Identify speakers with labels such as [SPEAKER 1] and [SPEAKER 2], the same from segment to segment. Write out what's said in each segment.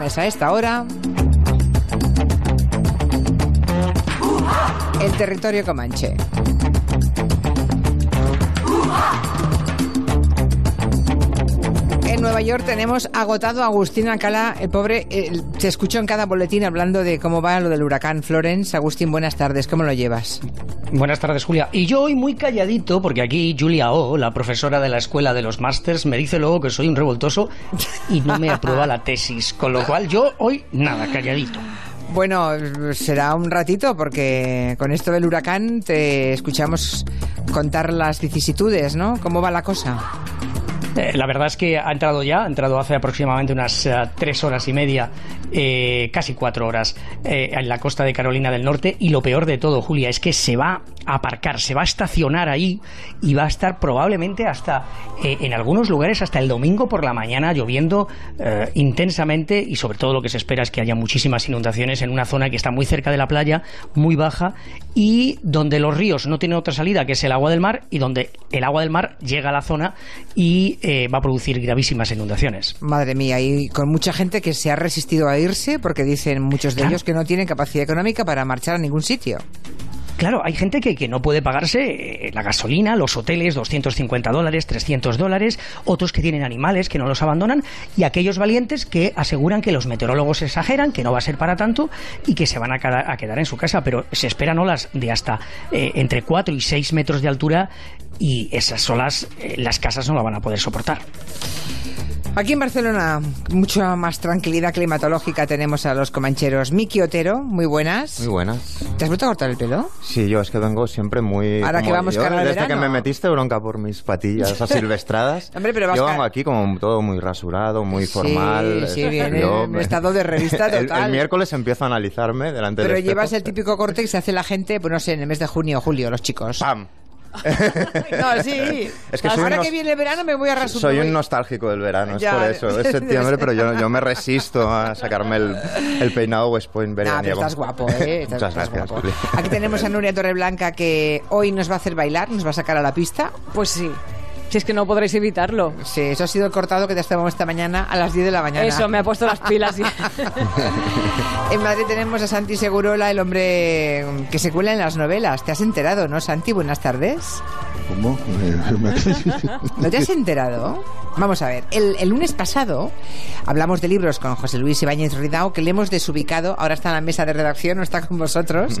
[SPEAKER 1] A esta hora. El territorio comanche. En Nueva York tenemos agotado a Agustín Alcalá, el pobre, se escuchó en cada boletín hablando de cómo va lo del huracán Florence. Agustín, buenas tardes, ¿cómo lo llevas?
[SPEAKER 2] Buenas tardes, Julia. Y yo hoy muy calladito, porque aquí Julia O, la profesora de la escuela de los másters, me dice luego que soy un revoltoso y no me aprueba la tesis. Con lo cual yo hoy nada, calladito.
[SPEAKER 1] Bueno, será un ratito porque con esto del huracán te escuchamos contar las vicisitudes, ¿no? ¿Cómo va la cosa?
[SPEAKER 2] Eh, la verdad es que ha entrado ya, ha entrado hace aproximadamente unas eh, tres horas y media, eh, casi cuatro horas, en la costa de Carolina del Norte. Y lo peor de todo, Julia, es que se va a aparcar, se va a estacionar ahí y va a estar probablemente hasta, en algunos lugares, hasta el domingo por la mañana lloviendo intensamente. Y sobre todo lo que se espera es que haya muchísimas inundaciones en una zona que está muy cerca de la playa, muy baja y donde los ríos no tienen otra salida que es el agua del mar y donde el agua del mar llega a la zona y eh, va a producir gravísimas inundaciones.
[SPEAKER 1] Madre mía, y con mucha gente que se ha resistido a irse porque dicen muchos de ellos que no tienen capacidad económica para marchar a ningún sitio.
[SPEAKER 2] Claro, hay gente que, que, no puede pagarse eh, la gasolina, los hoteles, 250 dólares, 300 dólares, otros que tienen animales que no los abandonan y aquellos valientes que aseguran que los meteorólogos exageran, que no va a ser para tanto y que se van a, quedar en su casa, pero se esperan olas de hasta eh, entre 4 y 6 metros de altura y esas olas eh, las casas no la van a poder soportar.
[SPEAKER 1] Aquí en Barcelona, mucha más tranquilidad climatológica tenemos a los comancheros. Miki Otero, muy buenas.
[SPEAKER 3] Muy buenas.
[SPEAKER 1] ¿Te has vuelto a cortar el pelo?
[SPEAKER 3] Sí, yo es que vengo siempre muy...
[SPEAKER 1] Ahora que vamos
[SPEAKER 3] yo,
[SPEAKER 1] cara al
[SPEAKER 3] Desde
[SPEAKER 1] verano.
[SPEAKER 3] que me metiste bronca por mis patillas asilvestradas,
[SPEAKER 1] Hombre, pero vas
[SPEAKER 3] yo
[SPEAKER 1] ca-
[SPEAKER 3] vengo aquí como todo muy rasurado, muy
[SPEAKER 1] Sí,
[SPEAKER 3] formal.
[SPEAKER 1] sí, viene
[SPEAKER 3] Yo
[SPEAKER 1] en
[SPEAKER 3] me-
[SPEAKER 1] estado de revista
[SPEAKER 3] el-
[SPEAKER 1] total.
[SPEAKER 3] El, miércoles empiezo a analizarme delante
[SPEAKER 1] Pero
[SPEAKER 3] del espejo.
[SPEAKER 1] llevas el típico corte que se hace la gente, pues no sé, en el mes de junio o julio, los chicos.
[SPEAKER 3] ¡Pam!
[SPEAKER 1] No, sí.
[SPEAKER 3] Es que
[SPEAKER 1] Ahora que viene el verano me voy a rasurar.
[SPEAKER 3] Soy un nostálgico del verano, es por eso. Es septiembre, pero yo, yo me resisto a sacarme el, el peinado West Point
[SPEAKER 1] pero
[SPEAKER 3] veraniego.
[SPEAKER 1] estás guapo, ¿eh? Estás,
[SPEAKER 3] Muchas
[SPEAKER 1] estás
[SPEAKER 3] gracias,
[SPEAKER 1] guapo.
[SPEAKER 3] Juli.
[SPEAKER 1] Aquí tenemos a Nuria Torreblanca que hoy nos va a hacer bailar, nos va a sacar a la pista.
[SPEAKER 4] Pues sí. Si es que no podréis evitarlo.
[SPEAKER 1] Sí, eso ha sido el cortado que te has tomado esta mañana a las 10 de la mañana.
[SPEAKER 4] Eso, me ha puesto las pilas. y-
[SPEAKER 1] En Madrid tenemos a Santi Segurola, el hombre que se cuela en las novelas. ¿Te has enterado, no, Santi? Buenas tardes.
[SPEAKER 5] ¿Cómo?
[SPEAKER 1] ¿No te has enterado? Vamos a ver, el, el lunes pasado hablamos de libros con José Luis Ibáñez Ridao, que le hemos desubicado, ahora está en la mesa de redacción, no está con vosotros,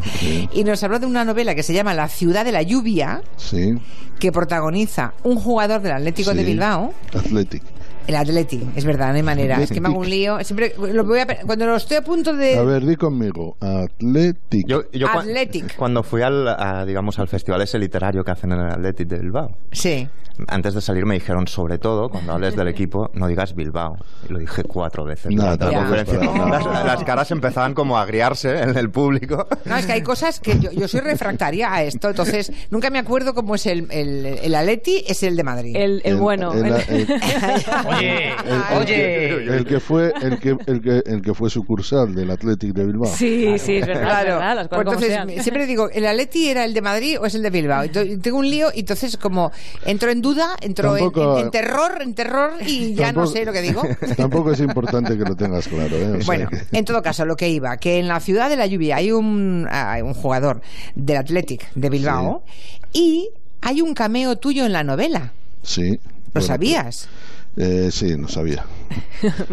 [SPEAKER 1] y nos habló de una novela que se llama La ciudad de la lluvia,
[SPEAKER 5] Sí.
[SPEAKER 1] que protagoniza un jugador del Atlético de
[SPEAKER 5] sí.
[SPEAKER 1] Bilbao,
[SPEAKER 5] Athletic.
[SPEAKER 1] El Atleti, es verdad, no hay manera, es que me hago un lío, siempre lo voy a, cuando lo estoy a punto de...
[SPEAKER 5] A ver, di conmigo. Athletic.
[SPEAKER 3] Yo, yo cua-
[SPEAKER 1] Athletic.
[SPEAKER 3] cuando fui al, a, digamos, al festival ese literario que hacen en el Athletic de Bilbao,
[SPEAKER 1] Sí.
[SPEAKER 3] antes de salir me dijeron, sobre todo, cuando hables del equipo, no digas Bilbao. Y lo dije cuatro veces.
[SPEAKER 5] No,
[SPEAKER 3] durante la conferencia. las, las caras empezaban como a agriarse en el público.
[SPEAKER 1] No, es que hay cosas que yo, yo soy refractaria a esto, entonces nunca me acuerdo cómo es el, el, el Atleti, es el de Madrid.
[SPEAKER 4] El, el bueno.
[SPEAKER 5] el-
[SPEAKER 4] el-
[SPEAKER 5] el-
[SPEAKER 2] Oye,
[SPEAKER 5] el
[SPEAKER 2] oye.
[SPEAKER 5] que- el que fue el que el que el que fue sucursal del Athletic de Bilbao.
[SPEAKER 4] Sí, sí, es verdad, es
[SPEAKER 1] Claro,
[SPEAKER 4] verdad,
[SPEAKER 1] pues entonces
[SPEAKER 4] sean.
[SPEAKER 1] siempre digo, ¿el Atleti era el de Madrid o es el de Bilbao? Y tengo un lío y entonces como entro en duda, entro en,
[SPEAKER 5] Tampoco-
[SPEAKER 1] en- en terror, en terror y ya no sé lo que digo.
[SPEAKER 5] Tampoco es importante que lo tengas claro, ¿eh? O sea
[SPEAKER 1] Bueno,
[SPEAKER 5] que-
[SPEAKER 1] en todo caso, lo que iba, que en la ciudad de la lluvia hay un, hay un jugador del Athletic de Bilbao y hay un cameo tuyo en la novela.
[SPEAKER 5] sí.
[SPEAKER 1] ¿Lo
[SPEAKER 5] Bueno,
[SPEAKER 1] sabías?
[SPEAKER 5] Eh, sí, lo sabía.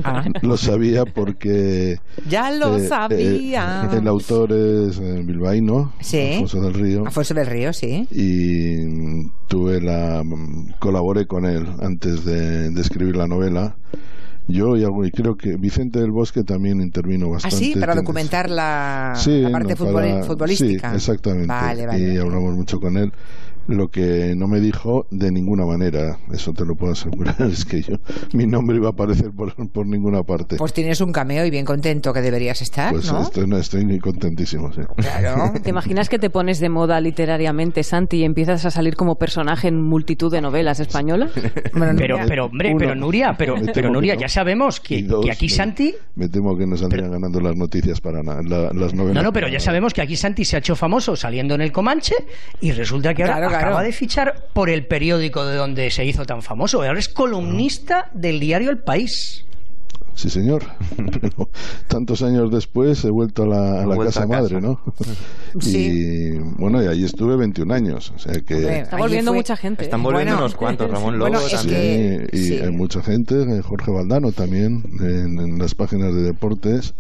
[SPEAKER 1] Ah,
[SPEAKER 5] Lo sabía porque
[SPEAKER 1] ya lo
[SPEAKER 5] eh,
[SPEAKER 1] sabía.
[SPEAKER 5] eh, el autor es eh, bilbaíno,
[SPEAKER 1] Sí.
[SPEAKER 5] Alfonso del Río.
[SPEAKER 1] Afonso del Río, sí.
[SPEAKER 5] y tuve la colaboré con él antes de, de escribir la novela yo y, algo, y creo que Vicente del Bosque también intervino
[SPEAKER 1] ¿Ah,
[SPEAKER 5] bastante
[SPEAKER 1] sí? Para documentar la,
[SPEAKER 5] Sí,
[SPEAKER 1] la parte
[SPEAKER 5] no,
[SPEAKER 1] futbol-
[SPEAKER 5] para-
[SPEAKER 1] futbolística.
[SPEAKER 5] sí, exactamente
[SPEAKER 1] Vale, vale.
[SPEAKER 5] y hablamos mucho con él lo que no me dijo de ninguna manera eso te lo puedo asegurar es que yo mi nombre iba a aparecer por, por ninguna parte
[SPEAKER 1] Pues tienes un cameo y bien contento que deberías estar,
[SPEAKER 5] Pues
[SPEAKER 1] ¿no?
[SPEAKER 5] estoy, no, estoy contentísimo sí.
[SPEAKER 1] Claro.
[SPEAKER 4] ¿Te imaginas que te pones de moda literariamente, Santi, y empiezas a salir como personaje en multitud de novelas españolas?
[SPEAKER 1] Bueno,
[SPEAKER 2] Pero, pero hombre,
[SPEAKER 5] Uno.
[SPEAKER 2] pero Nuria, pero, pero Nuria,
[SPEAKER 5] no.
[SPEAKER 2] ya sabemos que,
[SPEAKER 5] dos,
[SPEAKER 2] que aquí
[SPEAKER 5] me-
[SPEAKER 2] Santi...
[SPEAKER 5] me temo que no saldrían ganando las noticias para nada la- las novelas
[SPEAKER 2] No, no, pero ya sabemos que aquí Santi se ha hecho famoso saliendo en el Comanche y resulta que ahora
[SPEAKER 1] Claro, claro.
[SPEAKER 2] acaba de fichar por el periódico de donde se hizo tan famoso. Ahora es columnista del diario El País.
[SPEAKER 6] Sí señor. Pero tantos años después he vuelto a la, a la
[SPEAKER 3] Vuelta
[SPEAKER 6] casa
[SPEAKER 3] a casa.
[SPEAKER 6] madre, ¿no?
[SPEAKER 1] Sí.
[SPEAKER 6] Y bueno, y ahí estuve 21 años. O sea que.
[SPEAKER 1] Hombre,
[SPEAKER 7] Está volviendo
[SPEAKER 1] fue-
[SPEAKER 7] mucha gente.
[SPEAKER 3] Están
[SPEAKER 7] ¿eh?
[SPEAKER 3] volviendo
[SPEAKER 1] Bueno.
[SPEAKER 3] unos cuantos, Ramón Lobo
[SPEAKER 1] Bueno,
[SPEAKER 3] también.
[SPEAKER 1] que-
[SPEAKER 6] Sí, y
[SPEAKER 1] sí.
[SPEAKER 6] hay mucha gente, eh, Jorge Valdano también, en, en las páginas de deportes.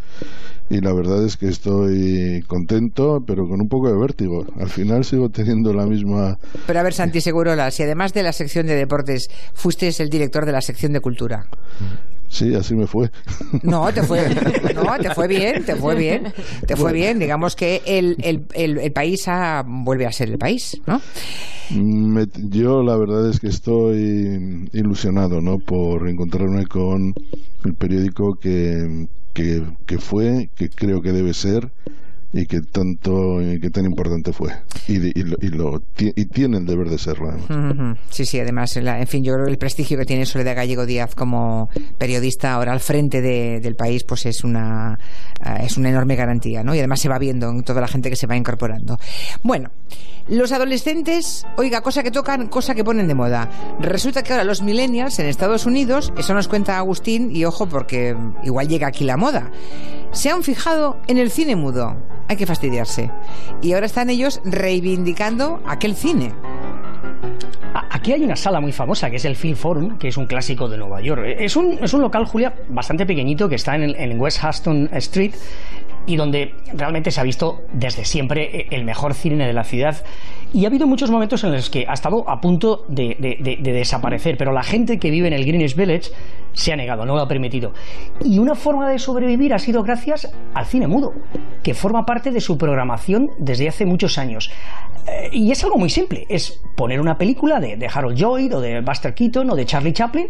[SPEAKER 6] Y la verdad es que estoy contento, pero con un poco de vértigo. Al final sigo teniendo la misma.
[SPEAKER 1] Pero a ver, Santi Segurola, si además de la sección de deportes fuiste el director de la sección de cultura.
[SPEAKER 6] Sí, así me fue.
[SPEAKER 1] No, te fue, no, te fue bien, te fue bien, te fue bien. Digamos que el, el, el, el país ha- vuelve a ser el país, ¿no?
[SPEAKER 6] Me- yo la verdad es que estoy ilusionado ¿no? por encontrarme con el periódico que, que, que fue, que creo que debe ser y que tanto y que tan importante fue y, de- y lo, y, lo y tiene el deber de serlo.
[SPEAKER 1] Sí, sí, además, la- en fin, yo creo que el prestigio que tiene Soledad Gallego Díaz como periodista ahora al frente de- del país, pues es una, eh, es una enorme garantía, ¿no? Y además se va viendo en toda la gente que se va incorporando. Bueno, los adolescentes, oiga, cosa que tocan, cosa que ponen de moda. Resulta que ahora los millennials en Estados Unidos, eso nos cuenta Agustín, y ojo, porque igual llega aquí la moda, se han fijado en el cine mudo. Hay que fastidiarse. Y ahora están ellos reivindicando aquel cine.
[SPEAKER 2] A- Aquí hay una sala muy famosa que es el Film Forum, que es un clásico de Nueva York. Es un, es un local, Julia, bastante pequeñito que está en, en West Hudson Street y donde realmente se ha visto desde siempre eh, el mejor cine de la ciudad. Y ha habido muchos momentos en los que ha estado a punto de, de- de- de desaparecer, pero la gente que vive en el Greenwich Village se ha negado, no lo ha permitido. Y una forma de sobrevivir ha sido gracias al cine mudo, que forma parte de su programación desde hace muchos años. Eh, y es algo muy simple, es poner una película de, de Harold Lloyd o de Buster Keaton o de Charlie Chaplin,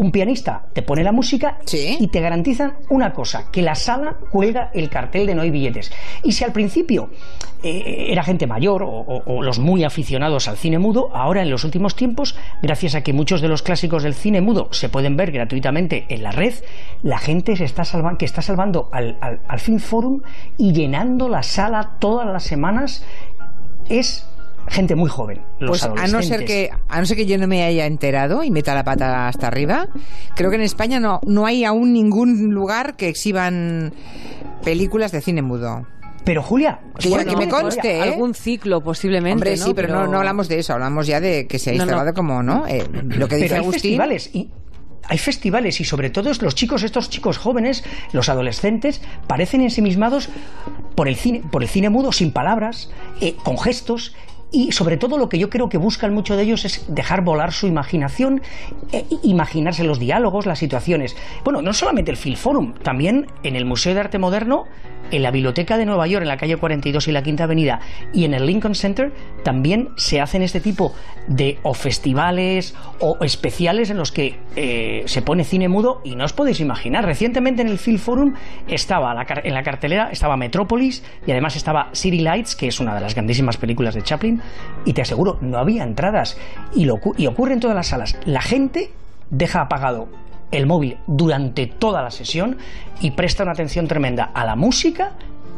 [SPEAKER 2] un pianista te pone la música
[SPEAKER 1] Sí.
[SPEAKER 2] y te garantizan una cosa, que la sala cuelga el cartel de no hay billetes. Y si al principio eh, era gente mayor o, o- o los muy aficionados al cine mudo, ahora en los últimos tiempos, gracias a que muchos de los clásicos del cine mudo se pueden ver gratuitamente en la red, la gente se está salvando, que está salvando al, al, al Film Forum y llenando la sala todas las semanas es gente muy joven. Los
[SPEAKER 1] Pues a no ser
[SPEAKER 2] adolescentes.
[SPEAKER 1] que a no ser que yo no me haya enterado y meta la pata hasta arriba, creo que en España no no hay aún ningún lugar que exhiban películas de cine mudo.
[SPEAKER 2] Pero Julia,
[SPEAKER 1] Que
[SPEAKER 2] bueno,
[SPEAKER 1] que me conste, ¿eh?
[SPEAKER 7] Algún ciclo posiblemente.
[SPEAKER 1] Hombre,
[SPEAKER 7] ¿no?
[SPEAKER 1] sí, pero, no, no hablamos de eso, hablamos ya de que se ha
[SPEAKER 7] No, no.
[SPEAKER 1] instalado como, ¿no? Eh, lo que dice
[SPEAKER 2] Pero hay
[SPEAKER 1] Agustín.
[SPEAKER 2] festivales y hay festivales y sobre todo los chicos, estos chicos jóvenes, los adolescentes, parecen ensimismados por el cine, por el cine mudo, sin palabras, eh, con gestos. Y sobre todo lo que yo creo que buscan mucho de ellos es dejar volar su imaginación, e imaginarse los diálogos, las situaciones. Bueno, no solamente el Film Forum, también en el Museo de Arte Moderno, en la Biblioteca de Nueva York, en la calle 42 y la Quinta Avenida, y en el Lincoln Center, también se hacen este tipo de o festivales o especiales en los que eh, se pone cine mudo y no os podéis imaginar. Recientemente en el Film Forum estaba en la cartelera estaba Metrópolis y además estaba City Lights, que es una de las grandísimas películas de Chaplin, y te aseguro, no había entradas. Y, y ocurre en todas las salas. La gente deja apagado el móvil durante toda la sesión y presta una atención tremenda a la música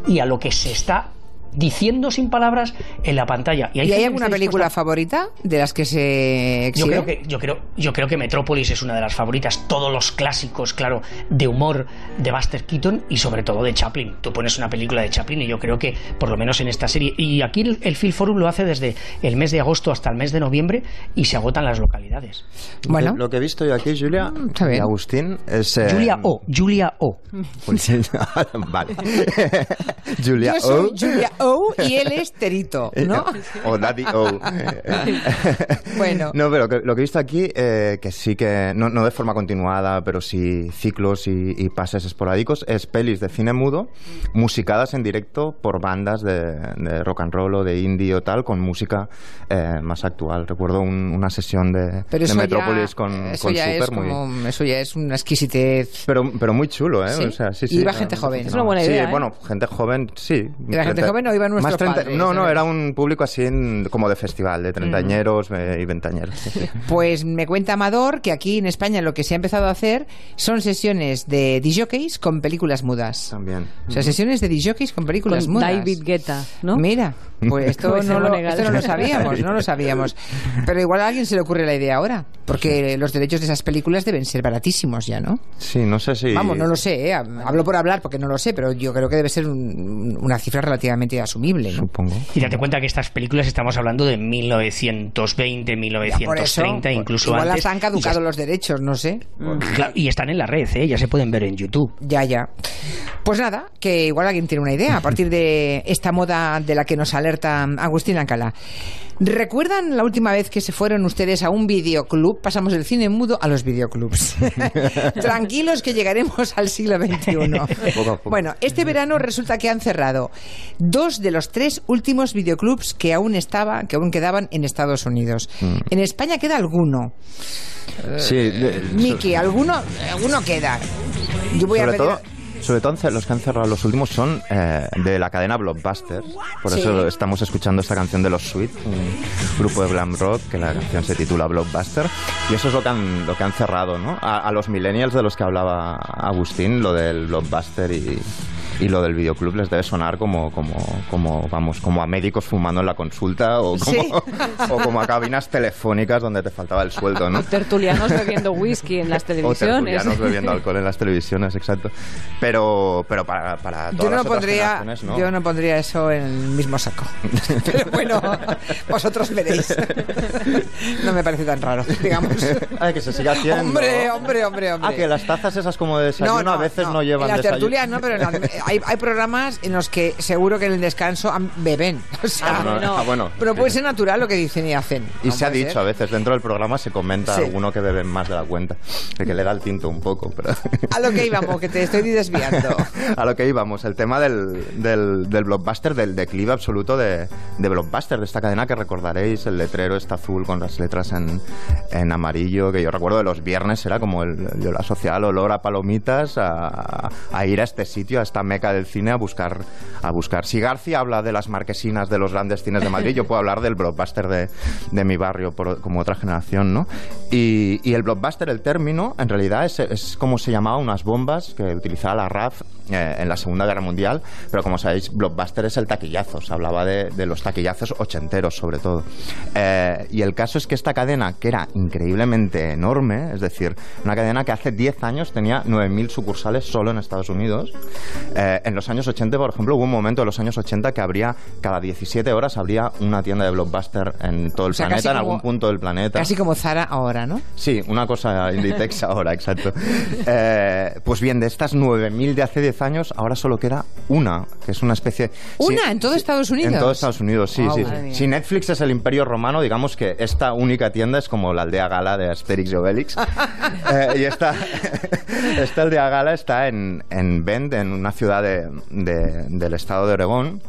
[SPEAKER 2] y a lo que se está diciendo sin palabras en la pantalla.
[SPEAKER 1] ¿Y hay
[SPEAKER 2] que
[SPEAKER 1] alguna película
[SPEAKER 2] dispuesta-
[SPEAKER 1] favorita de las que se
[SPEAKER 2] yo
[SPEAKER 1] exhiben?
[SPEAKER 2] creo que yo creo yo creo que Metrópolis es una de las favoritas todos los clásicos claro de humor de Buster Keaton y sobre todo de Chaplin tú pones una película de Chaplin y yo creo que por lo menos en esta serie y aquí el, el Film Forum lo hace desde el mes de agosto hasta el mes de noviembre y se agotan las localidades
[SPEAKER 1] Bueno,
[SPEAKER 3] Lo que he visto yo aquí, Julia, y Agustín, es... eh,
[SPEAKER 2] Julia O Julia O
[SPEAKER 3] pues, vale. Julia
[SPEAKER 1] yo soy
[SPEAKER 3] O.
[SPEAKER 1] Julia O y él es Terito, ¿no?
[SPEAKER 3] o Daddy O.
[SPEAKER 1] Bueno.
[SPEAKER 3] No, pero que- lo que he visto aquí, eh, que sí que, no, no de forma continuada, pero sí ciclos y, y pases esporádicos, es pelis de cine mudo, musicadas en directo por bandas de, de rock and roll o de indie o tal, con música eh, más actual. Recuerdo un- una sesión de,
[SPEAKER 1] Pero
[SPEAKER 3] de Metrópolis
[SPEAKER 1] ya,
[SPEAKER 3] con,
[SPEAKER 1] eso
[SPEAKER 3] con
[SPEAKER 1] ya es
[SPEAKER 3] Super, muy...
[SPEAKER 1] como, eso ya es una exquisitez.
[SPEAKER 3] Pero, pero muy chulo, ¿eh?
[SPEAKER 1] ¿Sí?
[SPEAKER 3] O sea, sí,
[SPEAKER 1] Y
[SPEAKER 3] sí,
[SPEAKER 1] iba
[SPEAKER 3] no,
[SPEAKER 1] gente
[SPEAKER 3] no,
[SPEAKER 1] joven.
[SPEAKER 3] no.
[SPEAKER 7] Es una buena
[SPEAKER 3] Sí,
[SPEAKER 7] idea, ¿eh?
[SPEAKER 3] bueno, gente joven, sí.
[SPEAKER 1] ¿Era gente joven o o iban nuestros
[SPEAKER 3] Más treinta-
[SPEAKER 1] padres?
[SPEAKER 3] no, no, era un público así en- como de festival, de treintañeros eh, y ventañeros. sí, sí.
[SPEAKER 1] Pues me cuenta Amador que aquí en España lo que se ha empezado a hacer son sesiones de DJs con películas mudas.
[SPEAKER 3] También.
[SPEAKER 1] O sea, sesiones de DJs con películas
[SPEAKER 7] Con
[SPEAKER 1] mudas.
[SPEAKER 7] David Guetta, ¿no?
[SPEAKER 1] Mira, pues esto,
[SPEAKER 7] Pues
[SPEAKER 1] no lo, esto no lo sabíamos, no lo sabíamos. Pero igual a alguien se le ocurre la idea ahora, porque los derechos de esas películas deben ser baratísimos ya, ¿no?
[SPEAKER 3] Sí, no sé si...
[SPEAKER 1] Vamos, no lo sé, ¿eh? hablo por hablar porque no lo sé, pero yo creo que debe ser un- una cifra relativamente asumible, ¿no?
[SPEAKER 3] Supongo.
[SPEAKER 2] Y date cuenta que estas películas estamos hablando de 1920,
[SPEAKER 1] Ya, por eso,
[SPEAKER 2] 1930, incluso
[SPEAKER 1] igual
[SPEAKER 2] antes.
[SPEAKER 1] las han caducado
[SPEAKER 2] ya-
[SPEAKER 1] los derechos, no sé.
[SPEAKER 2] claro, y están en la red, ¿eh? ya se pueden ver en YouTube.
[SPEAKER 1] Ya, ya. Pues nada, que igual alguien tiene una idea a partir de esta moda de la que nos alerta Agustín Alcalá. ¿Recuerdan la última vez que se fueron ustedes a un videoclub? Pasamos del cine mudo a los videoclubs. Tranquilos que llegaremos al siglo XXI.
[SPEAKER 3] Poco a poco.
[SPEAKER 1] Bueno, este verano resulta que han cerrado dos de los tres últimos videoclubs que aún estaban, que aún quedaban en Estados Unidos.
[SPEAKER 3] Mm.
[SPEAKER 1] En España queda alguno.
[SPEAKER 3] Sí, de-
[SPEAKER 1] Miki, alguno, alguno queda. Yo voy a pedir-
[SPEAKER 3] todo, sobre todo los que han cerrado los últimos son eh, de la cadena Blockbuster. Por
[SPEAKER 1] Sí.
[SPEAKER 3] eso estamos escuchando esta canción de los Sweet, un grupo de glam rock que la canción se titula Blockbuster. Y eso es lo que han, lo que han cerrado, ¿no? A, a los millennials de los que hablaba Agustín, lo del Blockbuster y, y lo del videoclub les debe sonar como, como, como, vamos, como a médicos fumando en la consulta o como,
[SPEAKER 1] Sí.
[SPEAKER 3] o como a cabinas telefónicas donde te faltaba el sueldo, ¿no?
[SPEAKER 7] Tertulianos bebiendo whisky en las
[SPEAKER 3] O
[SPEAKER 7] televisiones.
[SPEAKER 3] tertulianos bebiendo alcohol en las televisiones, exacto. Pero, pero para, para todas
[SPEAKER 1] Yo no,
[SPEAKER 3] las otras
[SPEAKER 1] pondría,
[SPEAKER 3] generaciones, ¿no?
[SPEAKER 1] yo no pondría eso en el mismo saco. Pero bueno, vosotros veréis. No me parece tan raro, digamos.
[SPEAKER 3] Ay, que se siga haciendo.
[SPEAKER 1] Hombre, hombre, hombre, hombre.
[SPEAKER 3] Ah, que las tazas esas como de desayuno a veces no, llevan
[SPEAKER 1] En las
[SPEAKER 3] desayuno.
[SPEAKER 1] tertulias no, pero en hay, hay programas en los que seguro que en el descanso beben. O sea,
[SPEAKER 3] Ah, no, ah, bueno.
[SPEAKER 1] pero puede ser natural lo que dicen y hacen.
[SPEAKER 3] Y
[SPEAKER 1] ¿no
[SPEAKER 3] se ha dicho
[SPEAKER 1] ser?
[SPEAKER 3] a veces, dentro del programa se comenta
[SPEAKER 1] Sí.
[SPEAKER 3] alguno que bebe más de la cuenta, el que le da el tinto un poco. Pero...
[SPEAKER 1] A lo que íbamos, que te estoy desviando.
[SPEAKER 3] a lo que íbamos, el tema del, del, del blockbuster, del declive absoluto de, de blockbuster, de esta cadena que recordaréis, el letrero está azul con las letras en, en amarillo, que yo recuerdo de los viernes era como el, yo lo asociaba al olor a palomitas, a, a ir a este sitio, a esta meca del cine a buscar, a buscar. Si García habla de las marquesinas de los grandes cines de Madrid, yo puedo hablar del blockbuster de, de mi barrio por- como otra generación, ¿no? Y, y el blockbuster, el término, en realidad es, es como se llamaba unas bombas que utilizaba la RAF eh, en la Segunda Guerra Mundial, pero como sabéis, blockbuster es el taquillazo, se hablaba de, de los taquillazos ochenteros sobre todo. Eh, y el caso es que esta cadena, que era increíblemente enorme, es decir, una cadena que hace 10 años tenía 9.000 sucursales solo en Estados Unidos, en los años 80, por ejemplo, hubo un momento en los años 80 que habría, cada 17 horas habría una tienda de blockbuster en todo el
[SPEAKER 1] O sea,
[SPEAKER 3] planeta, en
[SPEAKER 1] como-
[SPEAKER 3] algún punto del planeta.
[SPEAKER 1] Casi como Zara ahora, ¿no?
[SPEAKER 3] Sí, una cosa Inditex ahora, exacto. Eh, pues bien, de estas 9.000 de hace 10 años, ahora solo queda una, que es una especie...
[SPEAKER 1] ¿Una?
[SPEAKER 3] Sí,
[SPEAKER 1] ¿En todo
[SPEAKER 3] sí,
[SPEAKER 1] Estados Unidos?
[SPEAKER 3] En todo Estados Unidos, sí,
[SPEAKER 1] Guau,
[SPEAKER 3] sí.
[SPEAKER 1] mía.
[SPEAKER 3] Si Netflix es el imperio romano, digamos que esta única tienda es como la aldea gala de Asterix y Obelix. Eh, y esta, esta aldea gala está en, en Bend, en una ciudad de- de- del estado de Oregón.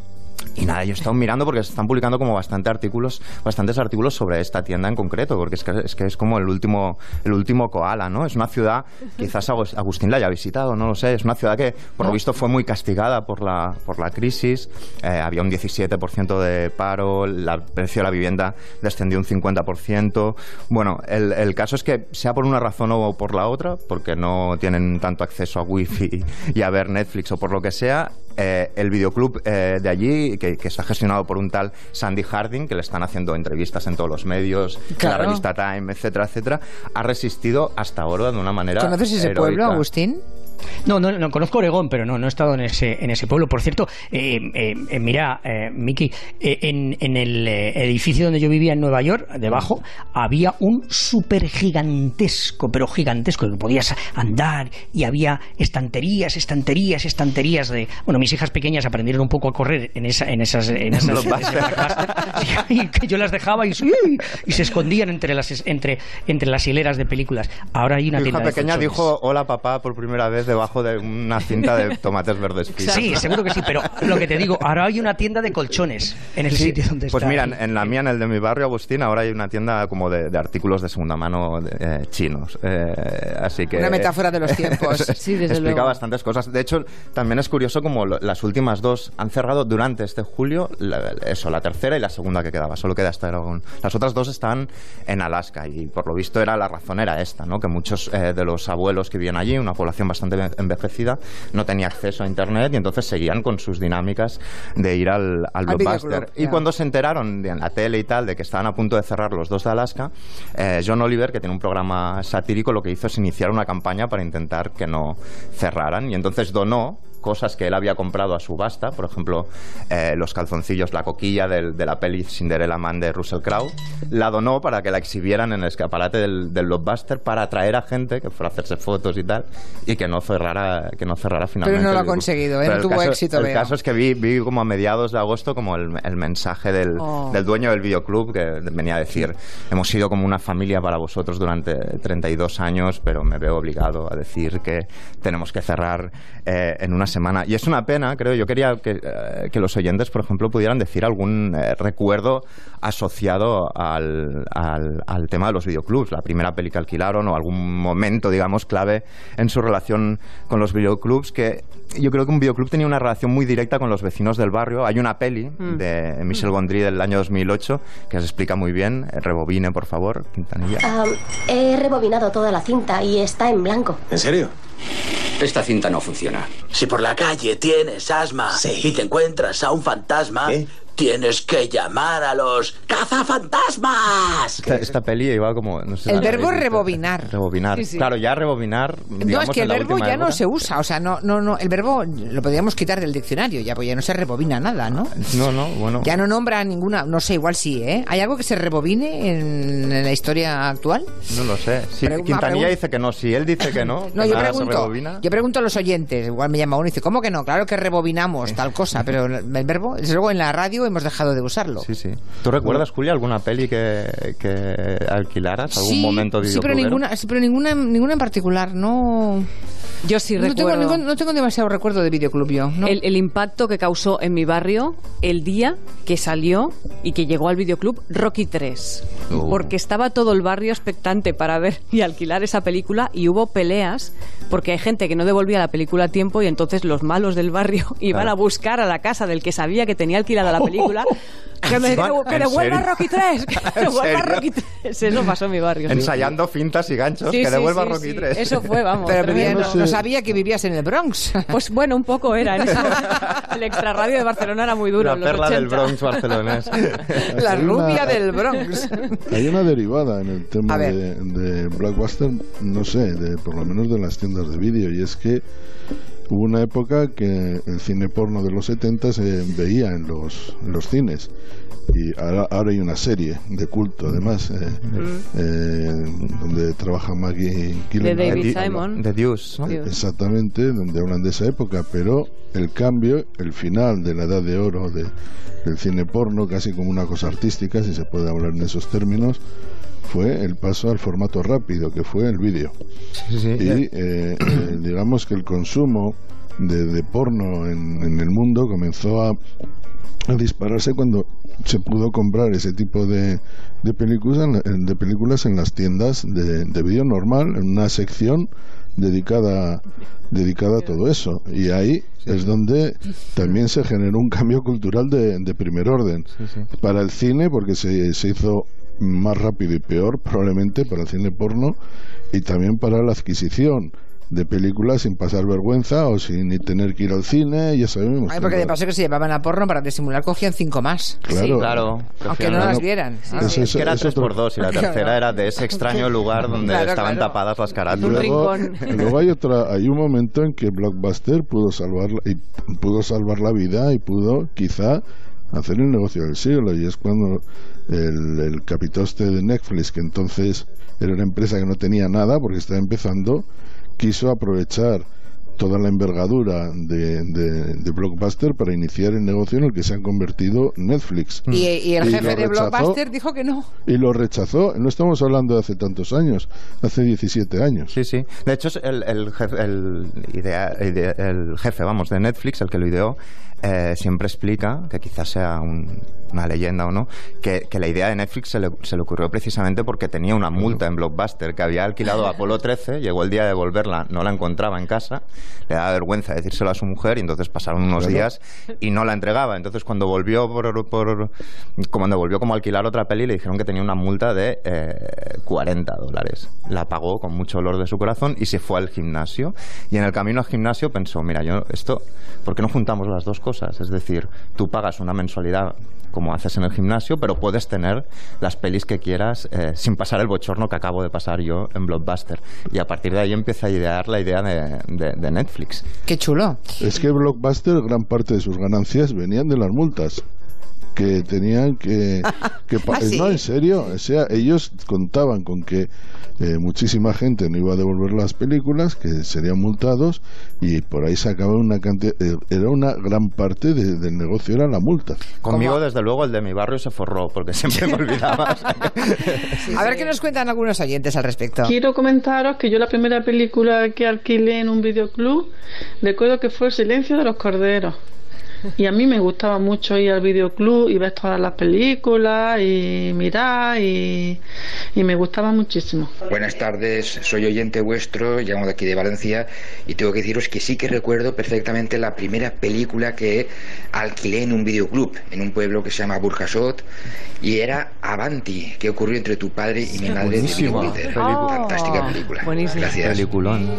[SPEAKER 3] Y nada, yo he estado mirando porque se están publicando como bastante artículos, bastantes artículos sobre esta tienda en concreto, porque es que es, que es como el último, el último koala, ¿no? Es una ciudad, quizás Agus- Agustín la haya visitado, no lo sé, es una ciudad que por lo visto fue muy castigada por la, por la crisis, eh, había un 17% de paro, la- el precio de la vivienda descendió un 50%. Bueno, el, el caso es que sea por una razón o por la otra, porque no tienen tanto acceso a wifi y a ver Netflix o por lo que sea, eh, el videoclub eh, de allí, que, que está gestionado por un tal Sandy Harding, que le están haciendo entrevistas en todos los medios, en la revista Time, etcétera, etcétera, ha resistido hasta ahora de una manera.
[SPEAKER 1] ¿Conoces ese
[SPEAKER 3] heroica.
[SPEAKER 1] pueblo, Agustín?
[SPEAKER 2] No, no, no conozco Oregón, pero no, no he estado en ese, en ese pueblo. Por cierto, eh, eh, eh, mira, eh, Miki, eh, en, en el eh, edificio donde yo vivía en Nueva York, debajo, había un súper gigantesco, pero gigantesco, que podías andar y había estanterías, estanterías, estanterías de... Bueno, mis hijas pequeñas aprendieron un poco a correr en, esa, en esas... En esas y que yo las dejaba y, y se escondían entre las, entre, entre las hileras de películas. Ahora hay una
[SPEAKER 3] Mi hija pequeña dijo hola papá por primera vez debajo de una cinta de tomates verdes fritos.
[SPEAKER 2] Sí, seguro que sí, pero lo que te digo, ahora hay una tienda de colchones en el sitio donde
[SPEAKER 3] Pues
[SPEAKER 2] está.
[SPEAKER 3] mira, en, en la mía, en el de mi barrio, Agustín, ahora hay una tienda como de, de artículos de segunda mano eh, chinos. Eh, así que
[SPEAKER 1] Una metáfora de los tiempos.
[SPEAKER 4] Sí, desde
[SPEAKER 3] explica
[SPEAKER 4] luego.
[SPEAKER 3] bastantes cosas. De hecho, también es curioso como lo- las últimas dos han cerrado durante este julio, la- eso, la tercera y la segunda que quedaba. Solo queda hasta Aragón. Las otras dos están en Alaska y por lo visto era la razón era esta, ¿no? Que muchos eh, de los abuelos que vivían allí, una población bastante envejecida, no tenía acceso a internet y entonces seguían con sus dinámicas de ir al, al blockbuster. y cuando se enteraron de- en la tele y tal de que estaban a punto de cerrar los dos de Alaska, eh, John Oliver, que tiene un programa satírico, lo que hizo es iniciar una campaña para intentar que no cerraran. Y entonces donó cosas que él había comprado a subasta, por ejemplo, eh, los calzoncillos, la coquilla del- de la peli Cinderella Man de Russell Crowe, la donó para que la exhibieran en el escaparate del, del blockbuster para atraer a gente que fuera a hacerse fotos y tal y que no cerrara que no cerrara finalmente.
[SPEAKER 1] no lo ha conseguido, ¿eh?
[SPEAKER 3] Pero
[SPEAKER 1] No tuvo
[SPEAKER 3] caso-
[SPEAKER 1] éxito,
[SPEAKER 3] El
[SPEAKER 1] veo.
[SPEAKER 3] caso es que vi, vi como a mediados de agosto como el, el mensaje del,
[SPEAKER 1] Oh.
[SPEAKER 3] del dueño del videoclub que venía a decir hemos sido como una familia para vosotros durante 32 años pero me veo obligado a decir que tenemos que cerrar eh, en una semana y es una pena creo yo quería que, eh, que los oyentes por ejemplo pudieran decir algún eh, recuerdo asociado al, al, al tema de los videoclubs la primera peli que alquilaron o algún momento digamos clave en su relación con los videoclubs que yo creo que un videoclub tenía una relación muy directa con los vecinos del barrio. Hay una peli de Michel Gondry del año 2008 que se explica muy bien. Eh, Rebobine, por favor, Quintanilla.
[SPEAKER 8] Am, he rebobinado toda la cinta y está en blanco.
[SPEAKER 9] ¿En serio?
[SPEAKER 10] Esta cinta no funciona.
[SPEAKER 11] Si por la calle tienes asma y te encuentras a un fantasma,
[SPEAKER 9] ¿Qué?
[SPEAKER 11] Tienes que llamar a los cazafantasmas.
[SPEAKER 3] Esta, esta peli iba como... no sé si
[SPEAKER 1] El verbo rebobinar.
[SPEAKER 3] Rebobinar.
[SPEAKER 4] Sí, sí.
[SPEAKER 3] Claro, ya rebobinar...
[SPEAKER 1] No, es que el verbo ya no se usa, o sea, no, no, no, el verbo lo podríamos quitar del diccionario, ya, pues ya no se rebobina nada, ¿no?
[SPEAKER 3] No, no, bueno...
[SPEAKER 1] Ya no nombra ninguna, no sé, igual sí, ¿eh? ¿Hay algo que se rebobine en, en la historia actual?
[SPEAKER 3] No lo sé. Si
[SPEAKER 1] Pregu-
[SPEAKER 3] Quintanilla dice que no, si él dice que no,
[SPEAKER 1] No,
[SPEAKER 3] que
[SPEAKER 1] yo pregunto, yo pregunto a los oyentes, igual me llama uno y dice, ¿cómo que no? Claro que rebobinamos tal cosa, pero el verbo, desde luego en la radio hemos dejado de usarlo.
[SPEAKER 3] Sí, sí. ¿Tú recuerdas, Julia, alguna peli que, que alquilaras? ¿Algún
[SPEAKER 1] Sí,
[SPEAKER 3] momento
[SPEAKER 1] sí, pero ninguna, sí, pero ninguna, ninguna en particular, no.
[SPEAKER 4] Yo sí
[SPEAKER 1] no, tengo,
[SPEAKER 4] recuerdo
[SPEAKER 1] ningún- no tengo demasiado recuerdo de videoclub yo. ¿no?
[SPEAKER 4] el, el impacto que causó en mi barrio el día que salió y que llegó al videoclub Rocky 3.
[SPEAKER 3] Oh.
[SPEAKER 4] Porque estaba todo el barrio expectante para ver y alquilar esa película y hubo peleas porque hay gente que no devolvía la película a tiempo y entonces los malos del barrio iban
[SPEAKER 3] Claro.
[SPEAKER 4] a buscar a la casa del que sabía que tenía alquilada la película que, me,
[SPEAKER 3] ¿En
[SPEAKER 4] que devuelva
[SPEAKER 3] serio?
[SPEAKER 4] Rocky 3 que
[SPEAKER 3] ¿En
[SPEAKER 4] devuelva
[SPEAKER 3] serio?
[SPEAKER 4] Rocky 3 eso pasó en mi barrio sí.
[SPEAKER 3] Ensayando fintas y ganchos,
[SPEAKER 4] Sí,
[SPEAKER 3] que
[SPEAKER 4] sí,
[SPEAKER 3] devuelva
[SPEAKER 4] sí,
[SPEAKER 3] Rocky
[SPEAKER 4] sí.
[SPEAKER 3] 3.
[SPEAKER 4] Eso fue, vamos.
[SPEAKER 1] pero
[SPEAKER 5] no
[SPEAKER 1] no, sabía que vivías en el Bronx.
[SPEAKER 4] Pues bueno, un poco era. en el extrarradio de Barcelona era muy duro.
[SPEAKER 3] La
[SPEAKER 4] en los
[SPEAKER 3] perla del
[SPEAKER 4] 80.
[SPEAKER 3] Bronx barcelonés.
[SPEAKER 1] la
[SPEAKER 5] Hay una-
[SPEAKER 1] rubia del Bronx.
[SPEAKER 5] Hay una derivada en el tema de, de Blockbuster, no sé, de, por lo menos de las tiendas de vídeo, y es que hubo una época que el cine porno de los 70 se veía en los, en los cines. Y ahora, ahora hay una serie de culto, además, eh, eh, donde trabaja Maggie Gyllenhaal.
[SPEAKER 4] De David
[SPEAKER 3] The-
[SPEAKER 4] Simon.
[SPEAKER 3] ¿no?
[SPEAKER 4] Dios.
[SPEAKER 5] Exactamente, donde hablan de esa época, pero el cambio, el final de la edad de oro de- del cine porno, casi como una cosa artística, si se puede hablar en esos términos, fue el paso al formato rápido, que fue el vídeo.
[SPEAKER 3] Sí, sí.
[SPEAKER 5] Y eh, eh, digamos que el consumo de, de porno en, en el mundo comenzó a, a dispararse cuando se pudo comprar ese tipo de, de películas de películas en las tiendas de, de vídeo normal en una sección dedicada dedicada a todo eso y ahí es donde también se generó un cambio cultural de, de primer orden. Para el cine porque se, se hizo más rápido y peor probablemente para el cine porno y también para la adquisición de películas sin pasar vergüenza o sin ni tener que ir al cine ya sabemos
[SPEAKER 1] Ay,
[SPEAKER 5] que
[SPEAKER 1] porque de paso que se llevaban a porno para disimular cogían cinco más.
[SPEAKER 5] claro,
[SPEAKER 3] Claro.
[SPEAKER 1] Aunque no las vieran. Sí,
[SPEAKER 5] Eso
[SPEAKER 1] sí.
[SPEAKER 5] es-
[SPEAKER 3] Es que era
[SPEAKER 5] es
[SPEAKER 3] 3
[SPEAKER 5] otro-
[SPEAKER 3] por 2 y la
[SPEAKER 1] Claro.
[SPEAKER 3] tercera era de ese extraño lugar donde
[SPEAKER 1] Claro,
[SPEAKER 3] estaban
[SPEAKER 1] claro.
[SPEAKER 3] tapadas las carátulas.
[SPEAKER 5] luego, hay otra hay un momento en que Blockbuster pudo salvar la- y pudo salvar la vida y pudo quizá hacer el negocio del siglo y es cuando el, el capitoste de Netflix que entonces era una empresa que no tenía nada porque estaba empezando quiso aprovechar toda la envergadura de, de- de Blockbuster para iniciar el negocio en el que se han convertido Netflix.
[SPEAKER 1] Y, y el
[SPEAKER 5] Y
[SPEAKER 1] jefe de
[SPEAKER 5] rechazó.
[SPEAKER 1] Blockbuster dijo que no.
[SPEAKER 5] Y lo rechazó. No estamos hablando de hace tantos años, hace 17 años.
[SPEAKER 3] Sí, sí. De hecho, el, el jefe, el, idea- el jefe, vamos, de Netflix, el que lo ideó, eh, siempre explica, que quizás sea un- una leyenda o no, que, que la idea de Netflix se le, se le ocurrió precisamente porque tenía una multa en Blockbuster, que había alquilado Apolo 13, llegó el día de devolverla, no la encontraba en casa, le daba vergüenza decírselo a su mujer y entonces pasaron unos días y no la entregaba. Entonces cuando volvió por, por cuando volvió como a alquilar otra peli le dijeron que tenía una multa de eh, 40 dólares. La pagó con mucho dolor de su corazón y se fue al gimnasio. Y en el camino al gimnasio pensó, mira, yo esto, ¿por qué no juntamos las dos cosas? Es decir, tú pagas una mensualidad como haces en el gimnasio, pero puedes tener las pelis que quieras eh, sin pasar el bochorno que acabo de pasar yo en Blockbuster. Y a partir de ahí empieza a idear la idea de, de- de Netflix.
[SPEAKER 1] Qué chulo.
[SPEAKER 5] Es que Blockbuster, gran parte de sus ganancias venían de las multas que tenían que,
[SPEAKER 1] ¿Ah, sí?
[SPEAKER 5] no en serio o sea ellos contaban con que eh, muchísima gente no iba a devolver las películas que serían multados y por ahí sacaba una cantidad eh, era una gran parte de- del negocio era la multa
[SPEAKER 3] Conmigo,
[SPEAKER 1] ¿Cómo?
[SPEAKER 3] desde luego, el de mi barrio se forró, porque siempre me olvidaba.
[SPEAKER 1] A ver qué nos cuentan algunos oyentes al respecto.
[SPEAKER 12] Quiero comentaros que yo la primera película que alquilé en un videoclub, recuerdo que fue El silencio de los corderos. Y a mí me gustaba mucho ir al videoclub y ver todas las películas y mirar y, y me gustaba muchísimo.
[SPEAKER 13] Buenas tardes, soy oyente vuestro, llamo de aquí de Valencia y tengo que deciros que sí que recuerdo perfectamente la primera película que alquilé en un videoclub en un pueblo que se llama Burjasot y era Avanti, que ocurrió entre tu padre y mi madre de
[SPEAKER 3] Buenísima película.
[SPEAKER 13] Fantástica película.
[SPEAKER 4] buenísimo.
[SPEAKER 13] Gracias.
[SPEAKER 3] Peliculón.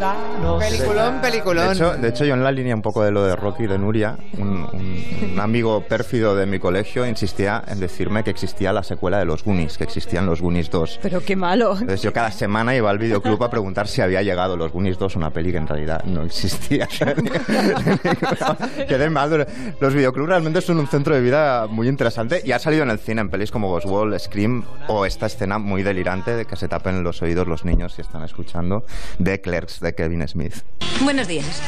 [SPEAKER 1] Peliculón,
[SPEAKER 3] De
[SPEAKER 1] peliculón.
[SPEAKER 3] hecho, de hecho, yo en la línea un poco de lo de Rocky y de Nuria, un, un- un amigo pérfido de mi colegio insistía en decirme que existía la secuela de los Goonies, que existían los Goonies 2.
[SPEAKER 4] Pero qué malo.
[SPEAKER 3] Entonces yo cada semana iba al videoclub a preguntar si había llegado Los Goonies 2, una peli que en realidad no existía. Quedé mal. Los videoclubs realmente son un centro de vida muy interesante y ha salido en el cine en pelis como Oswald, Scream o esta escena muy delirante de que se tapen los oídos los niños si están escuchando de Clerks de Kevin Smith.
[SPEAKER 14] Buenos días.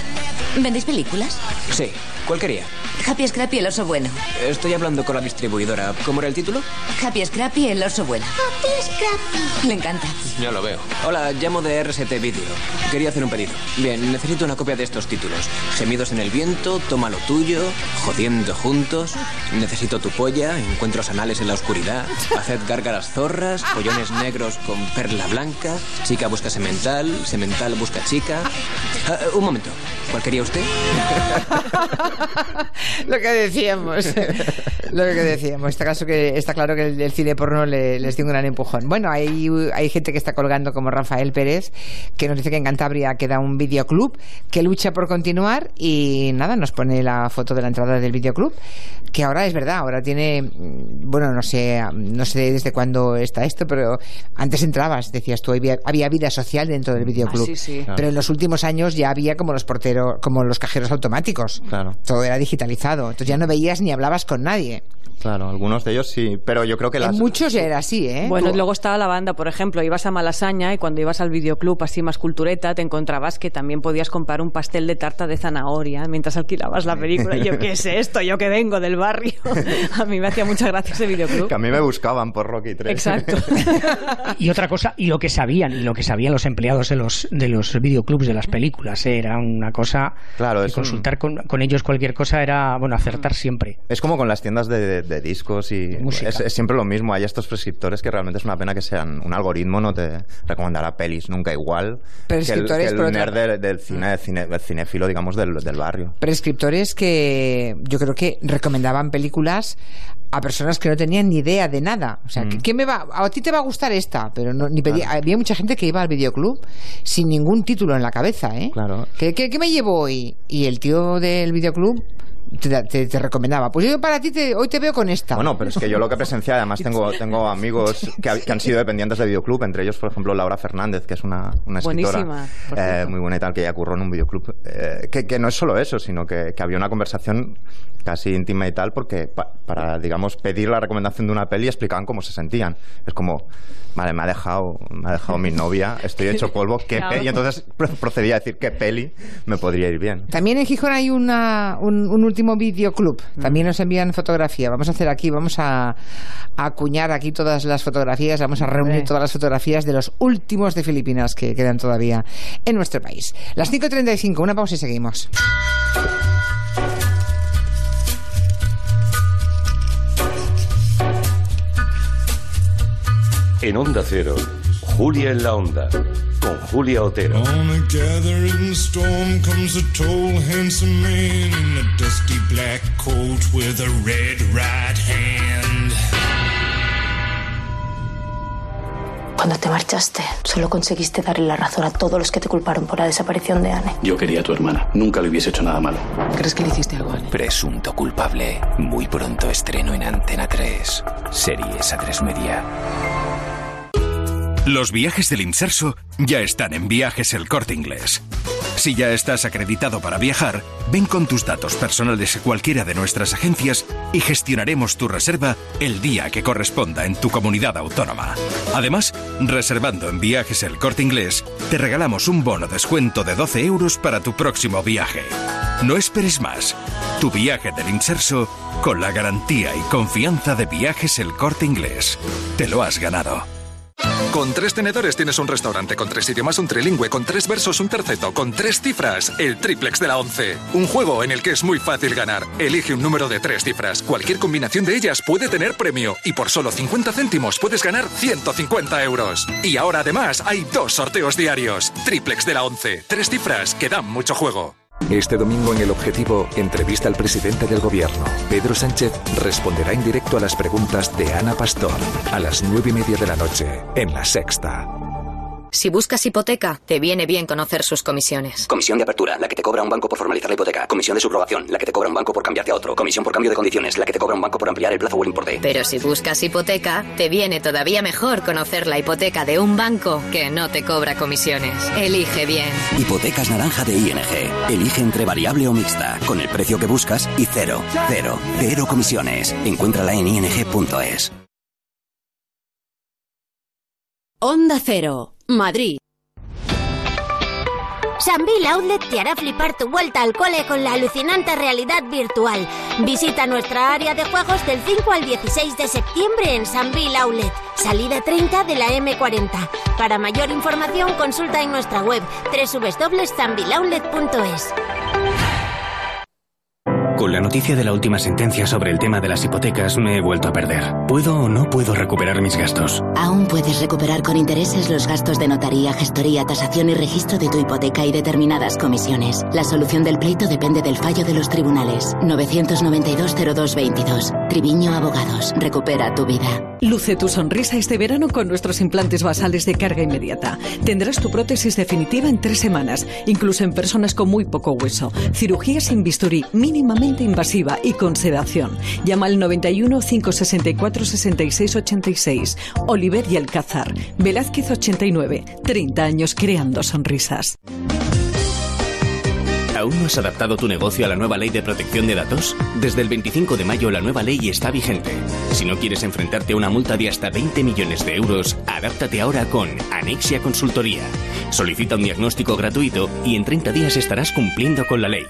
[SPEAKER 14] ¿Vendéis películas?
[SPEAKER 15] Sí, ¿cuál quería?
[SPEAKER 14] Happy Scrappy, el oso bueno.
[SPEAKER 15] Estoy hablando con la distribuidora. ¿Cómo era el título?
[SPEAKER 14] Happy Scrappy, el oso bueno. Happy Scrappy. Le encanta.
[SPEAKER 15] Ya lo veo. Hola, llamo de RST Video. Quería hacer un pedido. Bien, necesito una copia de estos títulos. Gemidos en el viento, Toma lo tuyo, Jodiendo juntos, Necesito tu polla, Encuentros anales en la oscuridad, Haced gárgaras zorras, Pollones negros con perla blanca, Chica busca semental, Semental busca chica. Ah, un momento, ¿cuál quería usted?
[SPEAKER 1] Lo que decíamos. Lo que decíamos. Está, caso que, está claro que el, el cine porno le- les dio un gran empujón. Bueno, hay, hay gente que está colgando como Rafael Pérez, que nos dice que en Cantabria queda un videoclub que lucha por continuar y nada, nos pone la foto de la entrada del videoclub, que ahora es verdad, ahora tiene, mm, bueno, no sé, no sé desde cuándo está esto, pero antes entrabas, decías tú, había, había vida social dentro del videoclub.
[SPEAKER 4] Ah, sí, sí.
[SPEAKER 3] Claro.
[SPEAKER 1] Pero en los últimos años ya había como los porteros, como los cajeros automáticos.
[SPEAKER 3] Claro.
[SPEAKER 1] Todo era digitalizado. Entonces ya no veías ni hablabas con nadie.
[SPEAKER 3] Claro, algunos de ellos sí, pero yo creo que las...
[SPEAKER 1] En muchos ya era así, ¿eh?
[SPEAKER 4] Bueno, luego estaba la banda, por ejemplo, ibas a Malasaña y cuando ibas al videoclub así más cultureta te encontrabas que también podías comprar un pastel de tarta de zanahoria mientras alquilabas la película. Y yo, ¿qué es esto? Yo que vengo del barrio. A mí me hacía mucha gracia ese videoclub.
[SPEAKER 3] Que a mí me buscaban por Rocky 3.
[SPEAKER 4] Exacto.
[SPEAKER 2] Y otra cosa, y lo que sabían, y lo que sabían los empleados de los, de los videoclubs de las películas, eh, era una cosa.
[SPEAKER 3] Claro, es un-
[SPEAKER 2] consultar con, con ellos cualquier cosa era, bueno, acertar siempre.
[SPEAKER 3] Es como con las tiendas de, de- de discos y
[SPEAKER 2] música.
[SPEAKER 3] es, es siempre lo mismo. Hay estos prescriptores que realmente es una pena que sean un algoritmo no te recomendará pelis nunca igual que el,
[SPEAKER 1] Prescriptores,
[SPEAKER 3] que el
[SPEAKER 1] por otra-
[SPEAKER 3] nerd del, del cine, del cine- del cinéfilo, digamos, del, del barrio.
[SPEAKER 1] Prescriptores que yo creo que recomendaban películas a personas que no tenían ni idea de nada. O sea,
[SPEAKER 3] Mm.
[SPEAKER 1] ¿qué- ¿qué me va? A ti te va a gustar esta, pero no, ni pedía- había mucha gente que iba al videoclub sin ningún título en la cabeza, ¿eh?
[SPEAKER 3] Claro.
[SPEAKER 1] ¿Qué, qué, qué me llevo hoy? Y el tío del videoclub te, te- te recomendaba. Pues yo para ti te- hoy te veo con esta.
[SPEAKER 3] Bueno, pero es que yo lo que presencié, además tengo, tengo amigos que, ha- que han sido dependientes de videoclub, entre ellos, por ejemplo, Laura Fernández, que es una, una escritora eh, muy buena y tal, que ya curró en un videoclub. eh, que, que no es solo eso, sino que, que había una conversación casi íntima y tal, porque para, digamos, pedir la recomendación de una peli explicaban cómo se sentían. Es como, vale, me ha dejado, me ha dejado mi novia, estoy hecho polvo, ¿qué Y entonces procedía a decir qué peli me podría ir bien.
[SPEAKER 1] También en Gijón hay una, un, último videoclub, también nos envían fotografía. Vamos a hacer aquí, vamos a, acuñar aquí todas las fotografías, vamos a reunir todas las fotografías de los últimos de Filipinas que quedan todavía en nuestro país. Las 5.35, una pausa y seguimos.
[SPEAKER 16] En Onda Cero, Julia en la Onda, con Julia Otero. On a gathering storm comes a tall, handsome man in a dusty black coat with a red right hand.
[SPEAKER 8] Cuando te marchaste, solo conseguiste darle la razón a todos los que te culparon por la desaparición de Anne.
[SPEAKER 10] Yo quería a tu hermana. Nunca le hubiese hecho nada malo.
[SPEAKER 17] ¿Crees que le hiciste algo a Anne?
[SPEAKER 18] Presunto culpable. Muy pronto estreno en Antena 3. Series a 3 media.
[SPEAKER 19] Los viajes del Inserso ya están en Viajes El Corte Inglés. Si ya estás acreditado para viajar, ven con tus datos personales a cualquiera de nuestras agencias y gestionaremos tu reserva el día que corresponda en tu comunidad autónoma. Además, reservando en Viajes El Corte Inglés, te regalamos un bono descuento de 12 euros para tu próximo viaje. No esperes más. Tu viaje del Inserso con la garantía y confianza de Viajes El Corte Inglés. Te lo has ganado.
[SPEAKER 20] Con tres tenedores tienes un restaurante, con tres idiomas un trilingüe, con tres versos un terceto, con tres cifras, el triplex de la once. Un juego en el que es muy fácil ganar. Elige un número de tres cifras. Cualquier combinación de ellas puede tener premio. Y por solo 50 céntimos puedes ganar 150 euros. Y ahora además hay dos sorteos diarios. Triplex de la once. Tres cifras que dan mucho juego.
[SPEAKER 21] Este domingo en El Objetivo, entrevista al presidente del gobierno. Pedro Sánchez responderá en directo a las preguntas de Ana Pastor a las nueve y media de la noche en La Sexta.
[SPEAKER 22] Si buscas hipoteca, te viene bien conocer sus comisiones.
[SPEAKER 23] Comisión de apertura, la que te cobra un banco por formalizar la hipoteca. Comisión de subrogación, la que te cobra un banco por cambiarte a otro. Comisión por cambio de condiciones, la que te cobra un banco por ampliar el plazo o el importe.
[SPEAKER 22] Pero si buscas hipoteca, te viene todavía mejor conocer la hipoteca de un banco que no te cobra comisiones. Elige bien.
[SPEAKER 23] Hipotecas naranja de ING. Elige entre variable o mixta, con el precio que buscas y cero, cero, cero comisiones. Encuéntrala en ing.es.
[SPEAKER 24] Onda Cero. Madrid.
[SPEAKER 25] Sambil Outlet te hará flipar tu vuelta al cole con la alucinante realidad virtual. Visita nuestra área de juegos del 5 al 16 de septiembre en Sambil Outlet, salida 30 de la M40. Para mayor información consulta en nuestra web www.sambiloutlet.es.
[SPEAKER 26] Con la noticia de la última sentencia sobre el tema de las hipotecas me he vuelto a perder. ¿Puedo o no puedo recuperar mis gastos?
[SPEAKER 27] Aún puedes recuperar con intereses los gastos de notaría, gestoría, tasación y registro de tu hipoteca y determinadas comisiones. La solución del pleito depende del fallo de los tribunales. 992-0222. Triviño Abogados. Recupera tu vida.
[SPEAKER 28] Luce tu sonrisa este verano con nuestros implantes basales de carga inmediata. Tendrás tu prótesis definitiva en tres semanas, incluso en personas con muy poco hueso. Cirugía sin bisturí, mínimamente invasiva y con sedación. Llama al 91 564 66 86. Oliver y Alcázar. Velázquez 89. 30 años creando sonrisas.
[SPEAKER 26] ¿Aún no has adaptado tu negocio a la nueva ley de protección de datos? Desde el 25 de mayo la nueva ley está vigente. Si no quieres enfrentarte a una multa de hasta 20 millones de euros, adáptate ahora con Anexia Consultoría. Solicita un diagnóstico gratuito y en 30 días estarás cumpliendo con la ley.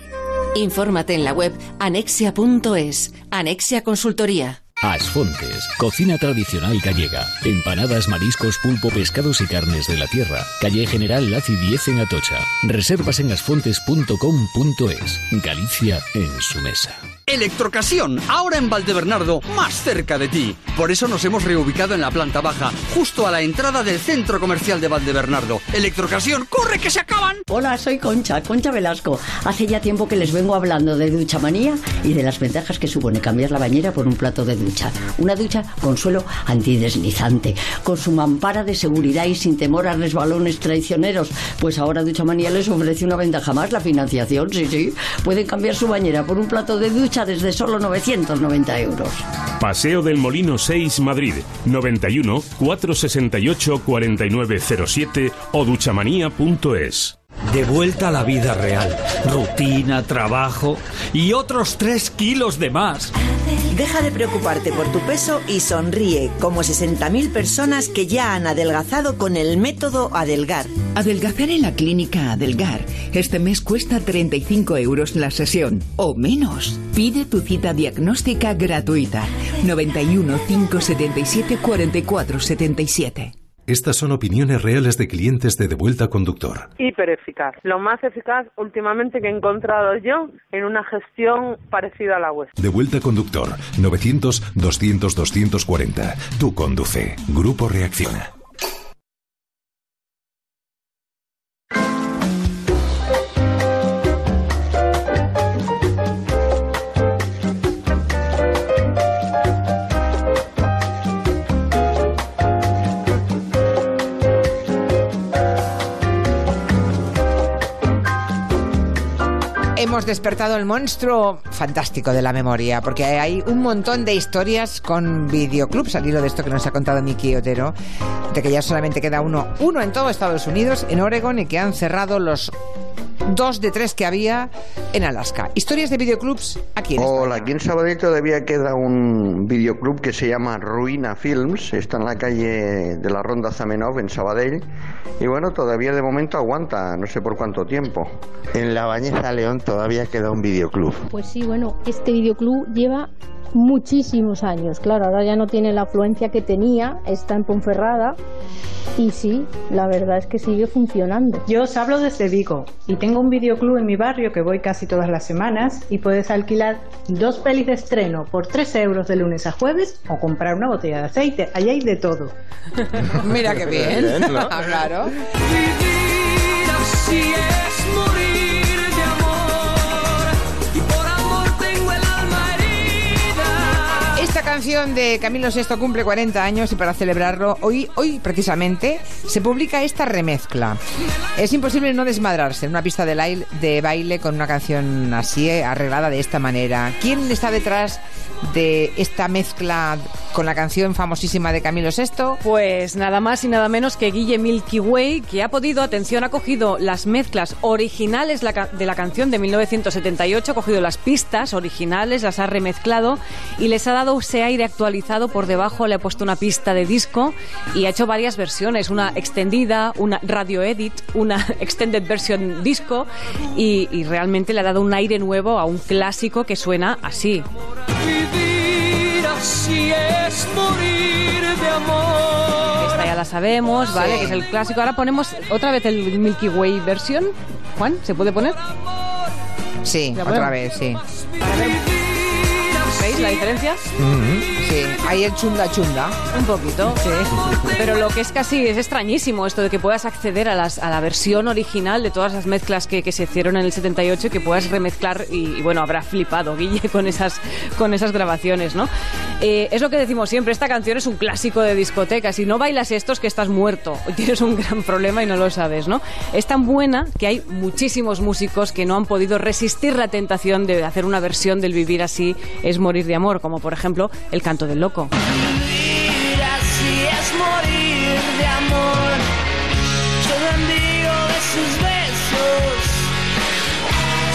[SPEAKER 24] Infórmate en la web anexia.es. Anexia Consultoría.
[SPEAKER 29] Asfontes, cocina tradicional gallega. Empanadas, mariscos, pulpo, pescados y carnes de la tierra. Calle General Laci 10 en Atocha. Reservas en asfontes.com.es. Galicia en su mesa.
[SPEAKER 30] Electrocasión, ahora en Valdebernardo, más cerca de ti. Por eso nos hemos reubicado en la planta baja, justo a la entrada del centro comercial de Valdebernardo. Electrocasión, corre que se acaban.
[SPEAKER 31] Hola, soy Concha, Concha Velasco. Hace ya tiempo que les vengo hablando de ducha manía y de las ventajas que supone cambiar la bañera por un plato de ducha. Una ducha con suelo antideslizante, con su mampara de seguridad y sin temor a resbalones traicioneros. Pues ahora Ducha Manía les ofrece una ventaja más, la financiación, sí, sí. Pueden cambiar su bañera por un plato de ducha desde solo 990 euros.
[SPEAKER 32] Paseo del Molino 6, Madrid, 91 468 4907 o duchamanía.es.
[SPEAKER 33] De vuelta a la vida real. Rutina, trabajo y otros tres kilos de más.
[SPEAKER 34] Deja de preocuparte por tu peso y sonríe, como 60.000 personas que ya han adelgazado con el método Adelgar.
[SPEAKER 14] Adelgazar en la clínica Adelgar. Este mes cuesta 35 euros la sesión, o menos. Pide tu cita diagnóstica gratuita. 91 577 44 77.
[SPEAKER 35] Estas son opiniones reales de clientes de Devuelta Conductor.
[SPEAKER 36] hiper eficaz. Lo más eficaz últimamente que he encontrado yo en una gestión parecida a la vuestra.
[SPEAKER 35] Devuelta Conductor 900-200-240. Tú conduce. Grupo Reacciona.
[SPEAKER 1] Hemos despertado el monstruo fantástico de la memoria, porque hay un montón de historias con videoclubs, al hilo de esto que nos ha contado Miki Otero, de que ya solamente queda uno, uno en todo Estados Unidos, en Oregon, y que han cerrado los dos de tres que había en Alaska. Historias de videoclubs aquí en
[SPEAKER 37] Hola, aquí en Sabadell todavía queda un videoclub que se llama Ruina Films, está en la calle de la Ronda Zamenhof en Sabadell y bueno, todavía de momento aguanta, no sé por cuánto tiempo.
[SPEAKER 38] En La Bañeza León todavía queda un videoclub.
[SPEAKER 39] Pues sí, bueno, este videoclub lleva muchísimos años. Claro, ahora ya no tiene la afluencia que tenía, está en Ponferrada y sí, la verdad es que sigue funcionando.
[SPEAKER 17] Yo os hablo desde Vigo y tengo un videoclub en mi barrio que voy casi todas las semanas y puedes alquilar dos pelis de estreno por 3 euros de lunes a jueves o comprar una botella de aceite. Allí hay de todo.
[SPEAKER 1] Mira qué bien.
[SPEAKER 37] Bien, ¿no?
[SPEAKER 1] claro.
[SPEAKER 16] Vivir así es
[SPEAKER 1] canción de Camilo VI cumple 40 años y para celebrarlo, hoy, hoy precisamente, se publica esta remezcla. Es imposible no desmadrarse en una pista de, baile con una canción así, eh, arreglada de esta manera. ¿Quién está detrás de esta mezcla con la canción famosísima de Camilo VI?
[SPEAKER 4] Pues nada más y nada menos que Guille Milky Way, que ha podido, atención, ha cogido las mezclas originales de la canción de 1978, ha cogido las pistas originales, las ha remezclado y les ha dado ese aire actualizado por debajo, le ha puesto una pista de disco y ha hecho varias versiones, una extendida, una radio edit, una extended version disco y, y realmente le ha dado un aire nuevo a un clásico que suena así.
[SPEAKER 16] Vivir así es morir de amor.
[SPEAKER 4] Esta ya la sabemos, ¿vale?
[SPEAKER 16] Sí.
[SPEAKER 4] Que es el clásico. Ahora ponemos otra vez el Milky Way versión. Juan, ¿se puede poner?
[SPEAKER 1] Sí,
[SPEAKER 4] ¿La
[SPEAKER 1] otra vez, sí.
[SPEAKER 4] ¿Veis la diferencia?
[SPEAKER 1] Sí, ahí el chunda chunda.
[SPEAKER 4] Un poquito, sí. Pero lo que es casi es extrañísimo esto de que puedas acceder a, la versión original de todas las mezclas que, se hicieron en el 78 y que puedas remezclar y, y, bueno, habrá flipado Guille con esas, con esas grabaciones, ¿no? Eh, es lo que decimos siempre, esta canción es un clásico de discoteca. Si no bailas esto es que estás muerto. Tienes un gran problema y no lo sabes, ¿no? Es tan buena que hay muchísimos músicos que no han podido resistir la tentación de hacer una versión del Vivir así es morir de amor, como por ejemplo El canto del loco.
[SPEAKER 16] Vivir así es morir de amor. Soy amigo de sus besos.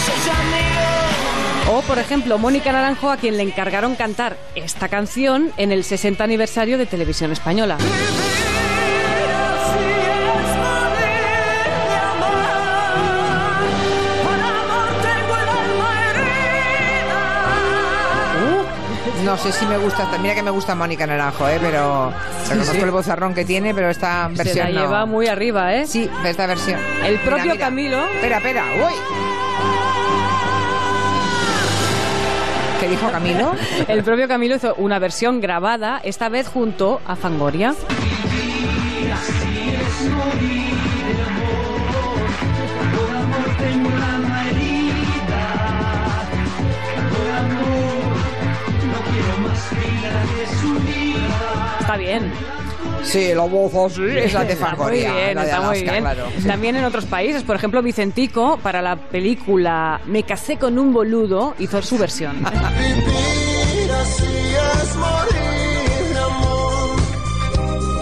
[SPEAKER 16] Soy amigo.
[SPEAKER 4] O, por ejemplo, Mónica Naranjo, a quien le encargaron cantar esta canción en el 60 aniversario de Televisión Española.
[SPEAKER 1] No sé si me gusta, mira que me gusta Mónica Naranjo, ¿eh? pero reconozco
[SPEAKER 4] sí.
[SPEAKER 1] el bozarrón que tiene, pero esta
[SPEAKER 4] Se
[SPEAKER 1] versión
[SPEAKER 4] la
[SPEAKER 1] no.
[SPEAKER 4] lleva muy arriba, ¿eh?
[SPEAKER 1] Sí, esta versión.
[SPEAKER 4] El
[SPEAKER 1] Mira,
[SPEAKER 4] propio
[SPEAKER 1] mira.
[SPEAKER 4] Camilo.
[SPEAKER 1] Espera, espera, uy. ¿Qué dijo Camilo?
[SPEAKER 4] El propio Camilo hizo una versión grabada, esta vez junto a Fangoria. Está bien.
[SPEAKER 1] Sí, la voz así es la de
[SPEAKER 4] Está Muy bien,
[SPEAKER 1] la de
[SPEAKER 4] está muy
[SPEAKER 1] Alaska,
[SPEAKER 4] bien.
[SPEAKER 1] claro.
[SPEAKER 4] También en otros países, por ejemplo, Vicentico, para la película Me casé con un boludo, hizo su versión.
[SPEAKER 16] Vivir así es morir amor.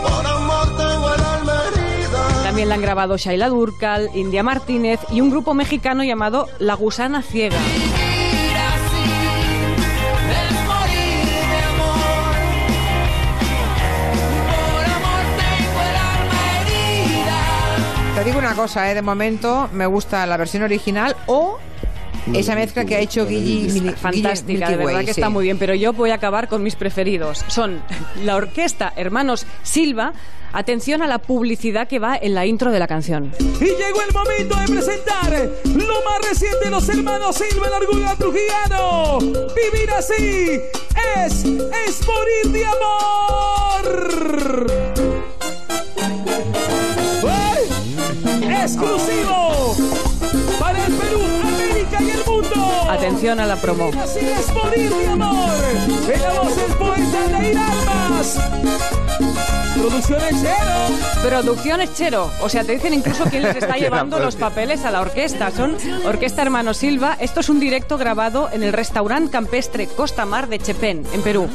[SPEAKER 16] Por amor tengo el alma herida.
[SPEAKER 4] También la han grabado Shaila Durcal, India Martínez y un grupo mexicano llamado La Gusana Ciega.
[SPEAKER 1] Una cosa, ¿eh? de momento me gusta la versión original o esa mezcla que ha hecho Guille
[SPEAKER 4] Fantástica,
[SPEAKER 1] Guille
[SPEAKER 4] de verdad que
[SPEAKER 1] Way,
[SPEAKER 4] está
[SPEAKER 1] sí.
[SPEAKER 4] muy bien, pero yo voy a acabar con mis preferidos. Son la orquesta Hermanos Silva. Atención a la publicidad que va en la intro de la canción.
[SPEAKER 40] Y llegó el momento de presentar lo más reciente de los hermanos Silva, el orgullo trujillano. Vivir así es, es morir de amor. Exclusivo para el Perú, América y el mundo.
[SPEAKER 4] Atención a la promo.
[SPEAKER 40] Así es morir de amor. En la voz del poeta Leir Almas. Producciones Chero.
[SPEAKER 4] Producciones Chero. O sea, te dicen incluso quién les está llevando los papeles a la orquesta. Son Orquesta Hermano Silva. Esto es un directo grabado en el restaurante campestre Costa Mar de Chepén, en Perú.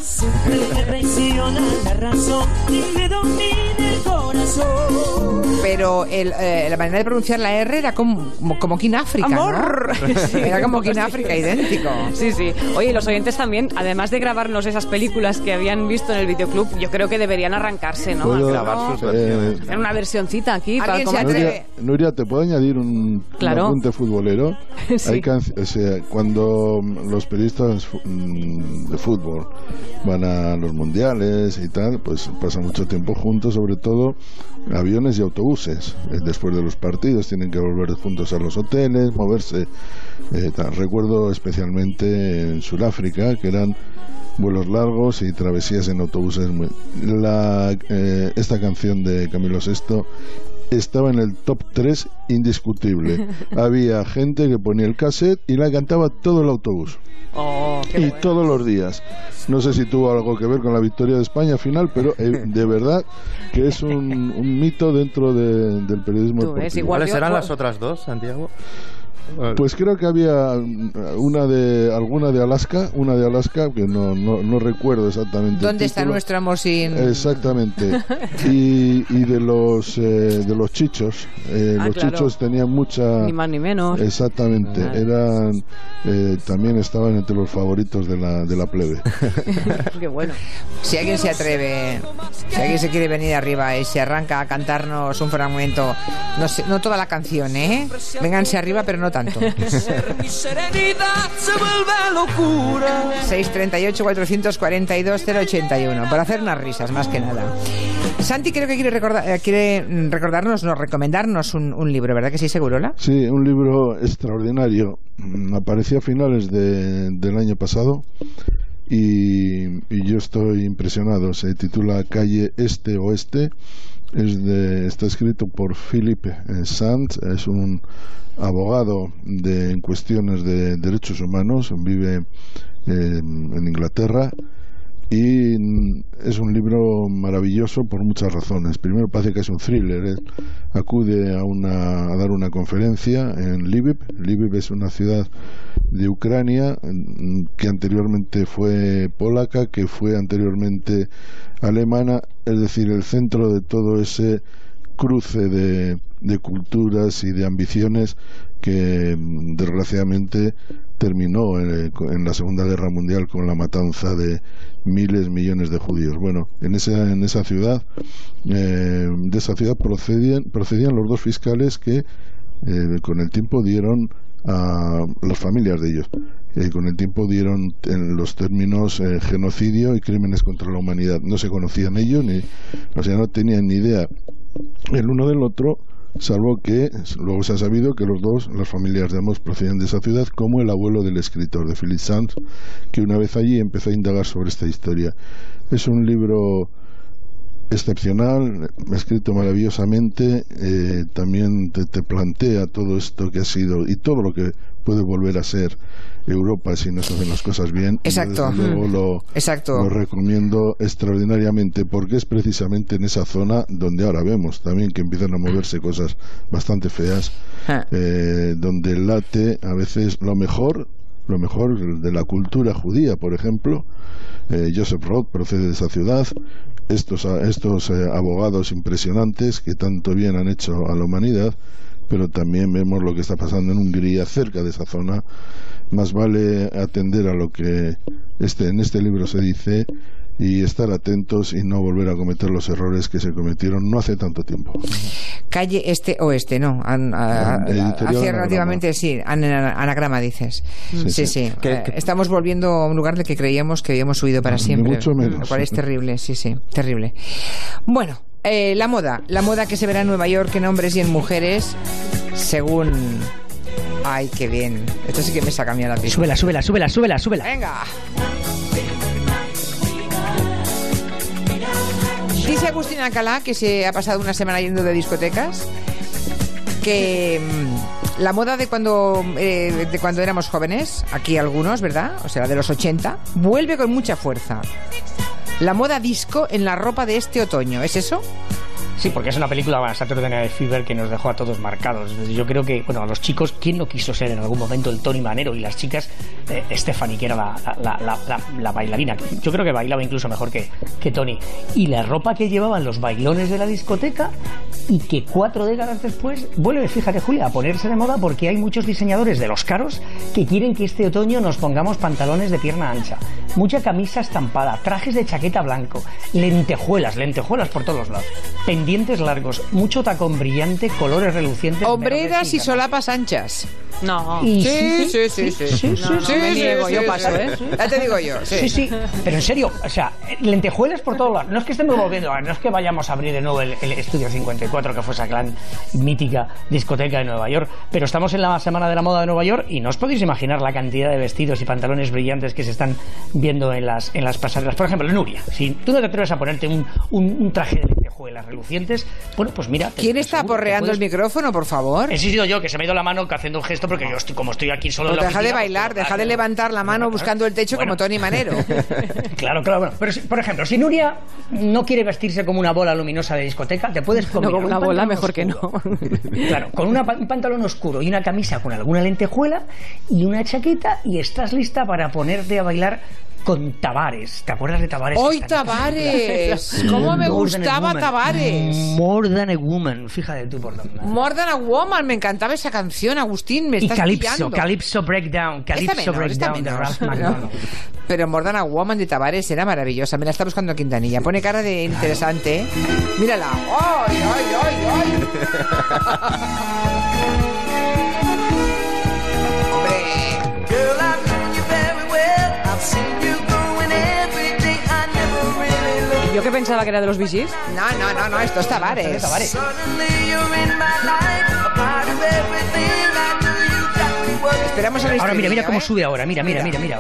[SPEAKER 1] Pero el, eh, la manera de pronunciar la R era como, como, como King África, ¿no?
[SPEAKER 4] Amor. Sí,
[SPEAKER 1] era como King
[SPEAKER 4] así.
[SPEAKER 1] África, idéntico.
[SPEAKER 4] Sí, sí. Oye, los oyentes también, además de grabarnos esas películas que habían visto en el videoclub, yo creo que deberían arrancarse, ¿no?
[SPEAKER 5] Puedo-
[SPEAKER 4] Al cabo,
[SPEAKER 5] eh,
[SPEAKER 4] Hacer una versioncita aquí. para
[SPEAKER 1] ¿Alguien se
[SPEAKER 4] como-
[SPEAKER 5] Nuria, Nuria, ¿te puedo añadir un,
[SPEAKER 4] Claro.
[SPEAKER 5] un apunte futbolero?
[SPEAKER 4] Sí.
[SPEAKER 5] Hay canc- o sea, cuando mm, los periodistas mm, de fútbol van a los mundiales y tal, pues pasan mucho tiempo juntos, sobre todo aviones y autobuses. Eh, Después de los partidos tienen que volver juntos a los hoteles, moverse. eh. Recuerdo especialmente en Sudáfrica, que eran vuelos largos y travesías en autobuses. eh, esta canción de Camilo VI estaba en el top 3 indiscutible. Había gente que ponía el cassette y la cantaba todo el autobús.
[SPEAKER 4] Oh,
[SPEAKER 5] y
[SPEAKER 4] bueno.
[SPEAKER 5] todos los días. No sé si tuvo algo que ver con la victoria de España final, pero eh, de verdad que es un, un mito dentro de- del periodismo
[SPEAKER 4] Tú ves,
[SPEAKER 5] deportivo.
[SPEAKER 4] igual
[SPEAKER 41] ¿Cuáles serán las otras dos, Santiago?
[SPEAKER 5] Pues creo que había una de alguna de Alaska, una de Alaska que no, no, no recuerdo exactamente.
[SPEAKER 1] ¿Dónde está nuestro Mosin?
[SPEAKER 5] Exactamente. Y, y de los eh, de los chichos, eh,
[SPEAKER 4] Ah,
[SPEAKER 5] los
[SPEAKER 4] claro.
[SPEAKER 5] chichos tenían mucha
[SPEAKER 4] Ni más ni menos.
[SPEAKER 5] Exactamente, eran eh, también estaban entre los favoritos de la de la plebe.
[SPEAKER 4] Qué bueno.
[SPEAKER 1] Si alguien se atreve, si alguien se quiere venir arriba y se arranca a cantarnos un fragmento, no, sé, no toda la canción, ¿eh? Vénganse arriba, pero no tanto.
[SPEAKER 40] Mi serenidad se vuelve locura.
[SPEAKER 1] 638 442 081 para hacer unas risas más que nada. Santi creo que quiere, recordar, eh, quiere recordarnos, no, recomendarnos un, un libro, ¿verdad que sí, Segurola?
[SPEAKER 5] Sí, un libro extraordinario. Mm, Apareció a finales de- del año pasado y, y yo estoy impresionado. Se titula Calle Este Oeste. Es de, está escrito por Philip eh, Sands. Es un abogado de, en cuestiones de derechos humanos. Vive eh, en Inglaterra y mm, es un libro maravilloso por muchas razones. Primero parece que es un thriller. Él acude a, una, a dar una conferencia en Lviv. Lviv es una ciudad de Ucrania mm, que anteriormente fue polaca, que fue anteriormente alemana, es decir, el centro de todo ese cruce de, de culturas y de ambiciones que mm, desgraciadamente terminó en, en la Segunda Guerra Mundial con la matanza de miles, millones de judíos. Bueno, en esa, en esa ciudad, eh, de esa ciudad procedían, procedían los dos fiscales que eh, con el tiempo dieron a las familias de ellos. Eh, con el tiempo dieron en los términos eh, genocidio y crímenes contra la humanidad. No se conocían ellos, ni, o sea, no tenían ni idea el uno del otro, salvo que luego se ha sabido que los dos, las familias de ambos, procedían de esa ciudad, como el abuelo del escritor, de Philip Sands, que una vez allí empezó a indagar sobre esta historia. Es un libro excepcional, escrito maravillosamente, eh, también te, te plantea todo esto que ha sido y todo lo que puede volver a ser Europa si no se hacen las cosas bien. Y
[SPEAKER 1] Exacto.
[SPEAKER 5] desde luego lo,
[SPEAKER 1] Exacto.
[SPEAKER 5] lo recomiendo extraordinariamente porque es precisamente en esa zona donde ahora vemos también que empiezan a moverse cosas bastante feas, eh, donde late a veces lo mejor lo mejor de la cultura judía, por ejemplo. Eh, Joseph Roth procede de esa ciudad. Estos, estos eh, abogados impresionantes que tanto bien han hecho a la humanidad, pero también vemos lo que está pasando en Hungría, cerca de esa zona. Más vale atender a lo que este, en este libro se dice y estar atentos y no volver a cometer los errores que se cometieron no hace tanto tiempo.
[SPEAKER 1] Calle este oeste, no. An, a, hace relativamente, sí, an, anagrama dices. Sí, sí. Eh, estamos volviendo a un lugar del que creíamos que habíamos huido para siempre.
[SPEAKER 5] Mucho menos.
[SPEAKER 1] Lo cual es terrible, sí, sí, terrible. Bueno, eh, la moda. La moda que se verá en Nueva York en hombres y en mujeres, según Ay, qué bien. Esto sí que me saca a mí a la pista.
[SPEAKER 2] Súbela, súbela, súbela, súbela, súbela.
[SPEAKER 1] Venga. Dice Agustín Alcalá, que se ha pasado una semana yendo de discotecas, que mm, la moda de cuando, eh, de cuando éramos jóvenes, aquí algunos, ¿verdad? O sea, de los 80, vuelve con mucha fuerza. La moda disco en la ropa de este otoño, ¿es eso?
[SPEAKER 2] Sí, porque es una película, bueno, Saturday Night Fever, que nos dejó a todos marcados. Yo creo que, bueno, a los chicos, ¿quién no quiso ser en algún momento el Tony Manero? Y las chicas, eh, Stephanie, que era la, bailarina. Yo creo que bailaba incluso mejor que, que Tony. Y la ropa que llevaban los bailones de la discoteca y que cuatro décadas después vuelve, fíjate Julia, a ponerse de moda porque hay muchos diseñadores de los caros que quieren que este otoño nos pongamos pantalones de pierna ancha, mucha camisa estampada, trajes de chaqueta blanco, lentejuelas, lentejuelas por todos lados, pendientes largos, mucho tacón brillante, colores relucientes.
[SPEAKER 1] Hombreras y solapas anchas.
[SPEAKER 4] No.
[SPEAKER 1] Sí, sí, sí, sí.
[SPEAKER 4] Sí, no, no, me niego, yo paso, ¿eh?
[SPEAKER 1] Ya te digo yo.
[SPEAKER 2] Sí, sí, pero en serio, o sea, lentejuelas por todos lados. No es que estemos volviendo, no es que vayamos a abrir de nuevo el, el Estudio 54, que fue esa gran mítica discoteca de Nueva York, pero estamos en la Semana de la Moda de Nueva York y no os podéis imaginar la cantidad de vestidos y pantalones brillantes que se están viendo en las, en las pasarelas. Por ejemplo, Nuria, si tú no te atreves a ponerte un, un, un traje de lentejuelas relucientes, bueno, pues mira...
[SPEAKER 1] ¿Quién está aporreando el micrófono, por favor?
[SPEAKER 2] He sido yo, que se me ha ido la mano haciendo un gesto porque yo estoy, como estoy aquí solo...
[SPEAKER 1] Pero
[SPEAKER 2] en la
[SPEAKER 1] deja de bailar,
[SPEAKER 2] pues,
[SPEAKER 1] deja de levantar la mano buscando el techo como Tony Manero.
[SPEAKER 2] Claro, claro, bueno. Pero, por ejemplo, si Nuria no quiere vestirse como una bola luminosa de discoteca, te puedes
[SPEAKER 4] No,
[SPEAKER 2] combinar
[SPEAKER 4] como
[SPEAKER 2] un
[SPEAKER 4] una bola, mejor que no.
[SPEAKER 2] Claro, con una un pantalón oscuro y una camisa con alguna lentejuela y una chaqueta y estás lista para ponerte a bailar con Tavares. ¿Te acuerdas de Tavares?
[SPEAKER 1] ¡Hoy Tavares! ¿Cómo me
[SPEAKER 2] More than a
[SPEAKER 1] gustaba
[SPEAKER 2] woman.
[SPEAKER 1] Tavares?
[SPEAKER 2] More than a woman. Fíjate tú por dónde.
[SPEAKER 1] More Than a Woman, me encantaba esa canción, Agustín, me
[SPEAKER 2] Y
[SPEAKER 1] estás
[SPEAKER 2] Calypso,
[SPEAKER 1] pillando.
[SPEAKER 2] Calypso Breakdown, Calypso
[SPEAKER 1] menos,
[SPEAKER 2] Breakdown de. Ralph McDonald.
[SPEAKER 1] Pero More Than a Woman de Tavares era maravillosa. Me la está buscando Quintanilla. Pone cara de interesante. ¿eh? Mírala. ¡Ay, ay, ay,
[SPEAKER 41] Girl,
[SPEAKER 4] que pensaba que era de los Gees.
[SPEAKER 1] No, no, no, no, esto es Tavares.
[SPEAKER 41] A worried.
[SPEAKER 1] Esperamos el
[SPEAKER 2] Ahora mira, mira cómo
[SPEAKER 1] ¿eh?
[SPEAKER 2] sube ahora. Mira, mira, mira, mira.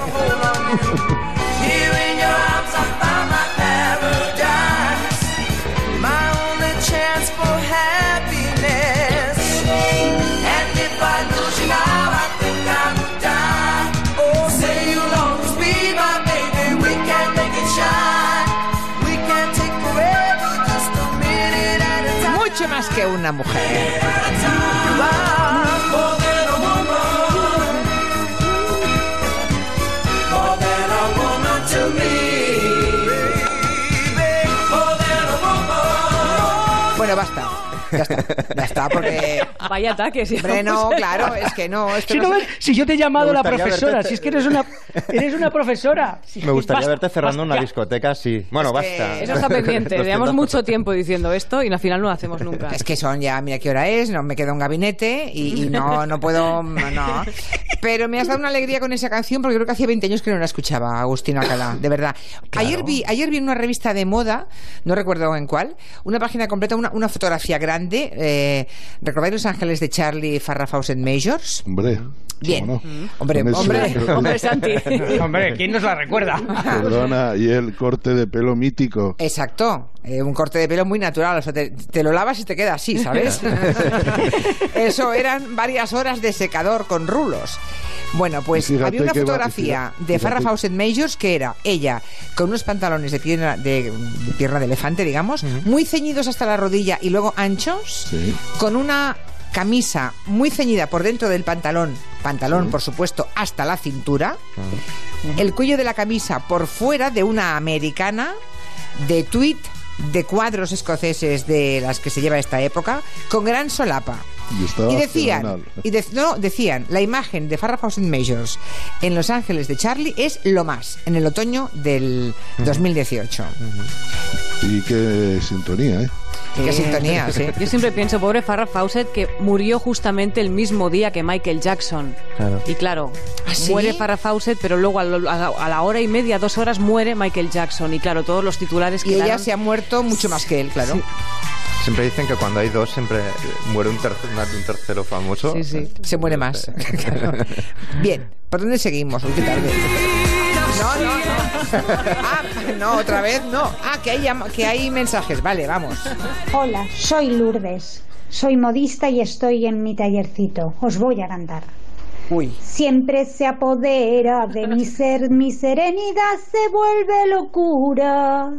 [SPEAKER 41] Than a woman.
[SPEAKER 1] Bueno, basta. Ya está. Ya está, porque.
[SPEAKER 4] Vaya ataque, sí.
[SPEAKER 1] Hombre, no, claro, es que no.
[SPEAKER 2] Si,
[SPEAKER 1] no
[SPEAKER 2] ves- si yo te he llamado
[SPEAKER 3] Me
[SPEAKER 2] la
[SPEAKER 3] gustaría
[SPEAKER 2] profesora,
[SPEAKER 3] verte-
[SPEAKER 2] si es que eres una, eres una profesora. Si-
[SPEAKER 3] Me gustaría
[SPEAKER 2] basta,
[SPEAKER 3] verte cerrando
[SPEAKER 2] basta,
[SPEAKER 3] una discoteca así. Bueno, basta.
[SPEAKER 4] Eso está pendiente. Llevamos mucho tiempo diciendo esto y al final no lo hacemos nunca.
[SPEAKER 1] Es que son ya, mira qué hora es, no me queda un gabinete y, y no, no puedo, no. Pero me has dado una alegría con esa canción porque creo que hacía 20 años que no la escuchaba, Agustín Alcalá, de verdad. Ayer vi, ayer vi en una revista de moda, no recuerdo en cuál, una página completa, una, una fotografía grande. Eh, ¿Recordáis Los Ángeles de Charlie Farrah Fawcett Majors?
[SPEAKER 5] Hombre.
[SPEAKER 1] Bien.
[SPEAKER 5] ¿cómo no?
[SPEAKER 1] Hombre,
[SPEAKER 5] ese-
[SPEAKER 1] hombre,
[SPEAKER 4] Hombre, Santi.
[SPEAKER 2] Hombre, ¿quién nos la recuerda?
[SPEAKER 5] Perdona, y el corte de pelo mítico.
[SPEAKER 1] Exacto, eh, un corte de pelo muy natural, o sea, te, te lo lavas y te queda así, ¿sabes? Eso eran varias horas de secador con rulos. Bueno, pues había una
[SPEAKER 5] va-
[SPEAKER 1] fotografía
[SPEAKER 5] fíjate-
[SPEAKER 1] de Farrah Fawcett Majors que era ella con unos pantalones de pierna de, de pierna de elefante, digamos, muy ceñidos hasta la rodilla y luego anchos,
[SPEAKER 5] Sí.
[SPEAKER 1] con una camisa muy ceñida por dentro del pantalón, pantalón por supuesto hasta la cintura, el cuello de la camisa por fuera de una americana de tweed de cuadros escoceses de las que se lleva esta época, con gran solapa.
[SPEAKER 5] Y,
[SPEAKER 1] decían,
[SPEAKER 5] fenomenal.
[SPEAKER 1] y de- no, decían, la imagen de Farrah Fawcett Majors en Los Ángeles de Charlie es lo más, en el otoño del 2018.
[SPEAKER 5] Y qué sintonía, ¿eh?
[SPEAKER 1] Qué sintonía, sí.
[SPEAKER 4] Yo siempre pienso, pobre Farrah Fawcett, que murió justamente el mismo día que Michael Jackson.
[SPEAKER 3] Claro.
[SPEAKER 4] Y claro,
[SPEAKER 1] ¿Ah, sí?
[SPEAKER 4] muere Farrah Fawcett, pero luego a, lo- a la, hora y media, dos horas, muere Michael Jackson. Y claro, todos los titulares
[SPEAKER 1] Y ella
[SPEAKER 4] quedaron-
[SPEAKER 1] se ha muerto mucho más que él, claro.
[SPEAKER 3] Siempre dicen que cuando hay dos siempre muere un, tercer- más de un tercero famoso.
[SPEAKER 1] Sí, sí, se muere más. Claro. Bien, ¿por dónde seguimos? Qué tarde. No, no, no. Ah, no, otra vez no. Ah, que hay, que hay mensajes. Vale, vamos.
[SPEAKER 42] Hola, soy Lourdes. Soy modista y estoy en mi tallercito. Os voy a cantar.
[SPEAKER 1] Uy.
[SPEAKER 42] Siempre se apodera de mi ser, mi serenidad se vuelve locura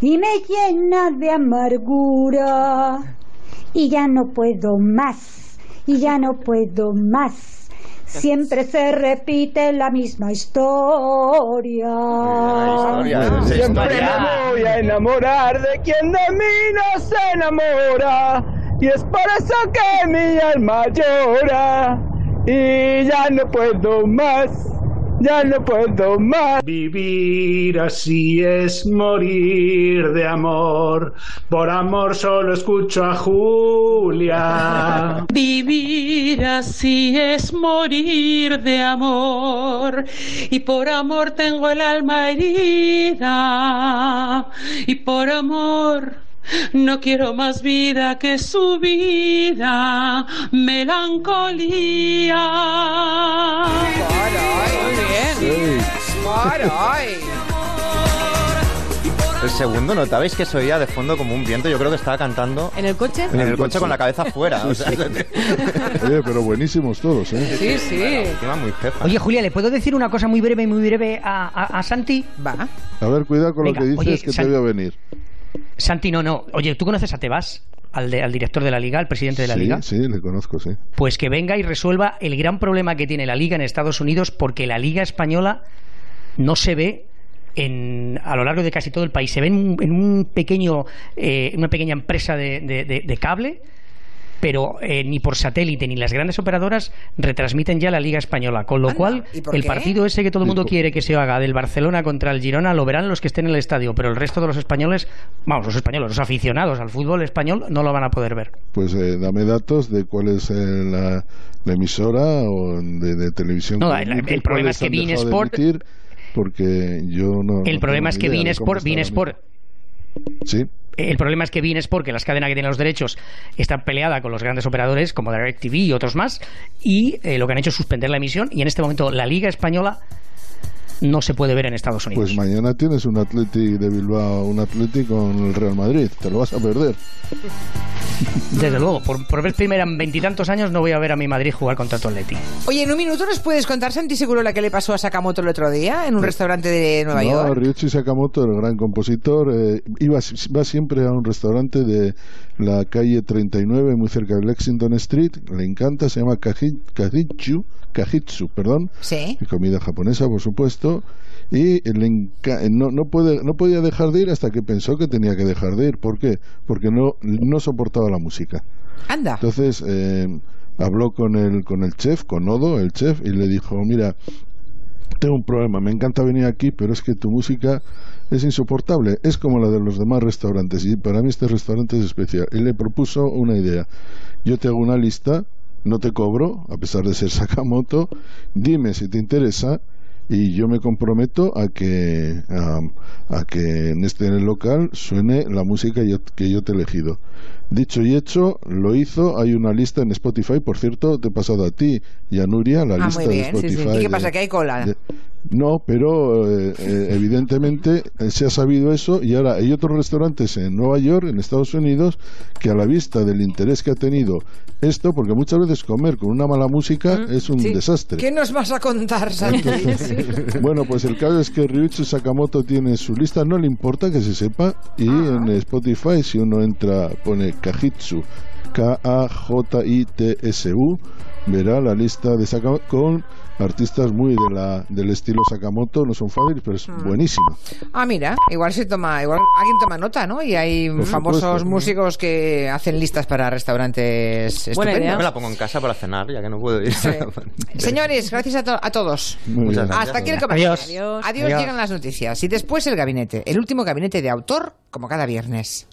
[SPEAKER 42] y me llena de amargura. Y ya no puedo más, y ya no puedo más. Siempre se repite la misma historia.
[SPEAKER 43] Siempre me voy a enamorar de quien de mí no se enamora. Y es por eso que mi alma llora. Y ya no puedo más. Ya no puedo más.
[SPEAKER 40] Vivir así es morir de amor. Por amor solo escucho a Julia.
[SPEAKER 44] Vivir así es morir de amor y por amor tengo el alma herida y por amor no quiero más vida que su vida, melancolía.
[SPEAKER 1] Muy bien.
[SPEAKER 3] El segundo, ¿notabais que se oía de fondo como un viento? Yo creo que estaba cantando
[SPEAKER 4] ¿En el coche?
[SPEAKER 3] en el coche con la cabeza afuera. O sea,
[SPEAKER 5] Oye, pero buenísimos todos, ¿eh?
[SPEAKER 4] Sí, sí.
[SPEAKER 3] encima muy jefa.
[SPEAKER 2] Oye, Julia, ¿le puedo decir una cosa muy breve, muy breve a, a- a Santi?
[SPEAKER 1] Va.
[SPEAKER 5] A ver, cuidado con
[SPEAKER 2] Venga,
[SPEAKER 5] lo que dices
[SPEAKER 2] oye,
[SPEAKER 5] que te voy a venir.
[SPEAKER 2] Santi, no, no. Oye, ¿tú conoces a Tebas? Al, de- al director de la liga, al presidente de la
[SPEAKER 5] sí,
[SPEAKER 2] liga.
[SPEAKER 5] sí, le conozco, sí.
[SPEAKER 2] Pues que venga y resuelva el gran problema que tiene la liga en Estados Unidos porque la liga española no se ve en, a lo largo de casi todo el país. Se ve en, un- en un pequeño, eh, una pequeña empresa de, de- de- de cable, pero eh, ni por satélite ni las grandes operadoras retransmiten ya la liga española. Con lo cual,
[SPEAKER 1] ¿y por
[SPEAKER 2] el partido ese que todo el mundo quiere que se haga del Barcelona contra el Girona lo verán los que estén en el estadio, pero el resto de los españoles, vamos, los españoles, los aficionados al fútbol español no lo van a poder ver.
[SPEAKER 5] Pues eh, dame datos de cuál es eh, la, la emisora o de, de televisión.
[SPEAKER 2] No, el-
[SPEAKER 5] emite,
[SPEAKER 2] el problema es que
[SPEAKER 5] de
[SPEAKER 2] Sport-
[SPEAKER 5] porque yo no.
[SPEAKER 2] El
[SPEAKER 5] no
[SPEAKER 2] problema es que. Sport
[SPEAKER 5] Sí.
[SPEAKER 2] El problema es que Bein Sport, que las cadenas que tienen los derechos, está peleada con los grandes operadores como DirecTV y otros más, y eh, lo que han hecho es suspender la emisión, y en este momento la Liga Española no se puede ver en Estados Unidos.
[SPEAKER 5] Pues mañana tienes un Atleti de Bilbao, un Atleti con el Real Madrid. Te lo vas a perder.
[SPEAKER 2] Desde luego, por, por vez primera en veintitantos años no voy a ver a mi Madrid jugar contra tu Atleti.
[SPEAKER 1] Oye, en un minuto nos puedes contar, Santi, seguro la que le pasó a Sakamoto el otro día en un restaurante de Nueva
[SPEAKER 5] no,
[SPEAKER 1] York.
[SPEAKER 5] Ryuichi Sakamoto, el gran compositor, eh, iba, va siempre a un restaurante de la calle 39, muy cerca de Lexington Street. Le encanta, se llama Kaji- Kajitsu, Kajitsu, perdón.
[SPEAKER 1] Sí.
[SPEAKER 5] Comida japonesa, por supuesto. Y le enca- no, no, puede, no podía dejar de ir hasta que pensó que tenía que dejar de ir. ¿Por qué? Porque no, no soportaba la música.
[SPEAKER 1] Anda.
[SPEAKER 5] Entonces eh, habló con el, con el chef, con Odo, el chef, y le dijo, mira, tengo un problema, me encanta venir aquí, pero es que tu música es insoportable, es como la de los demás restaurantes, y para mí este restaurante es especial. Y le propuso una idea, yo te hago una lista, no te cobro, a pesar de ser Sakamoto, dime si te interesa, y yo me comprometo a que a, a que en este local suene la música yo- que yo te he elegido. Dicho y hecho, lo hizo. Hay una lista en Spotify, por cierto, te he pasado a ti y a Nuria la
[SPEAKER 1] Ah,
[SPEAKER 5] lista
[SPEAKER 1] muy bien,
[SPEAKER 5] de
[SPEAKER 1] sí, sí. ¿Y qué
[SPEAKER 5] de-
[SPEAKER 1] pasa? ¿Que hay cola?
[SPEAKER 5] de- no, pero eh, eh, evidentemente eh, se ha sabido eso y ahora hay otros restaurantes en Nueva York, en Estados Unidos, que a la vista del interés que ha tenido esto, porque muchas veces comer con una mala música es un
[SPEAKER 1] Mm, Sí.
[SPEAKER 5] desastre.
[SPEAKER 1] ¿Qué nos vas a contar, Santi?
[SPEAKER 5] Bueno, pues el caso es que Ryuichi Sakamoto tiene su lista, no le importa que se sepa, y
[SPEAKER 1] Ah.
[SPEAKER 5] en Spotify, si uno entra, pone Kajitsu, K-A-J-I-T-S-U, verá la lista de Saka con artistas muy de la, del estilo Sakamoto, no son fáciles, pero es
[SPEAKER 1] Mm.
[SPEAKER 5] buenísimo.
[SPEAKER 1] Ah, mira, igual se toma, igual alguien toma nota, ¿no? Y hay
[SPEAKER 5] Por
[SPEAKER 1] famosos
[SPEAKER 5] supuesto.
[SPEAKER 1] músicos que hacen listas para restaurantes estupendos.
[SPEAKER 45] Yo me la pongo en casa para cenar, ya que no puedo ir.
[SPEAKER 1] Señores, gracias a, to- a todos.
[SPEAKER 45] Muchas gracias.
[SPEAKER 1] Hasta aquí el.
[SPEAKER 45] Adiós.
[SPEAKER 1] Adiós.
[SPEAKER 45] Adiós.
[SPEAKER 1] llegan las noticias. Y después el gabinete, el último gabinete de autor, como cada viernes.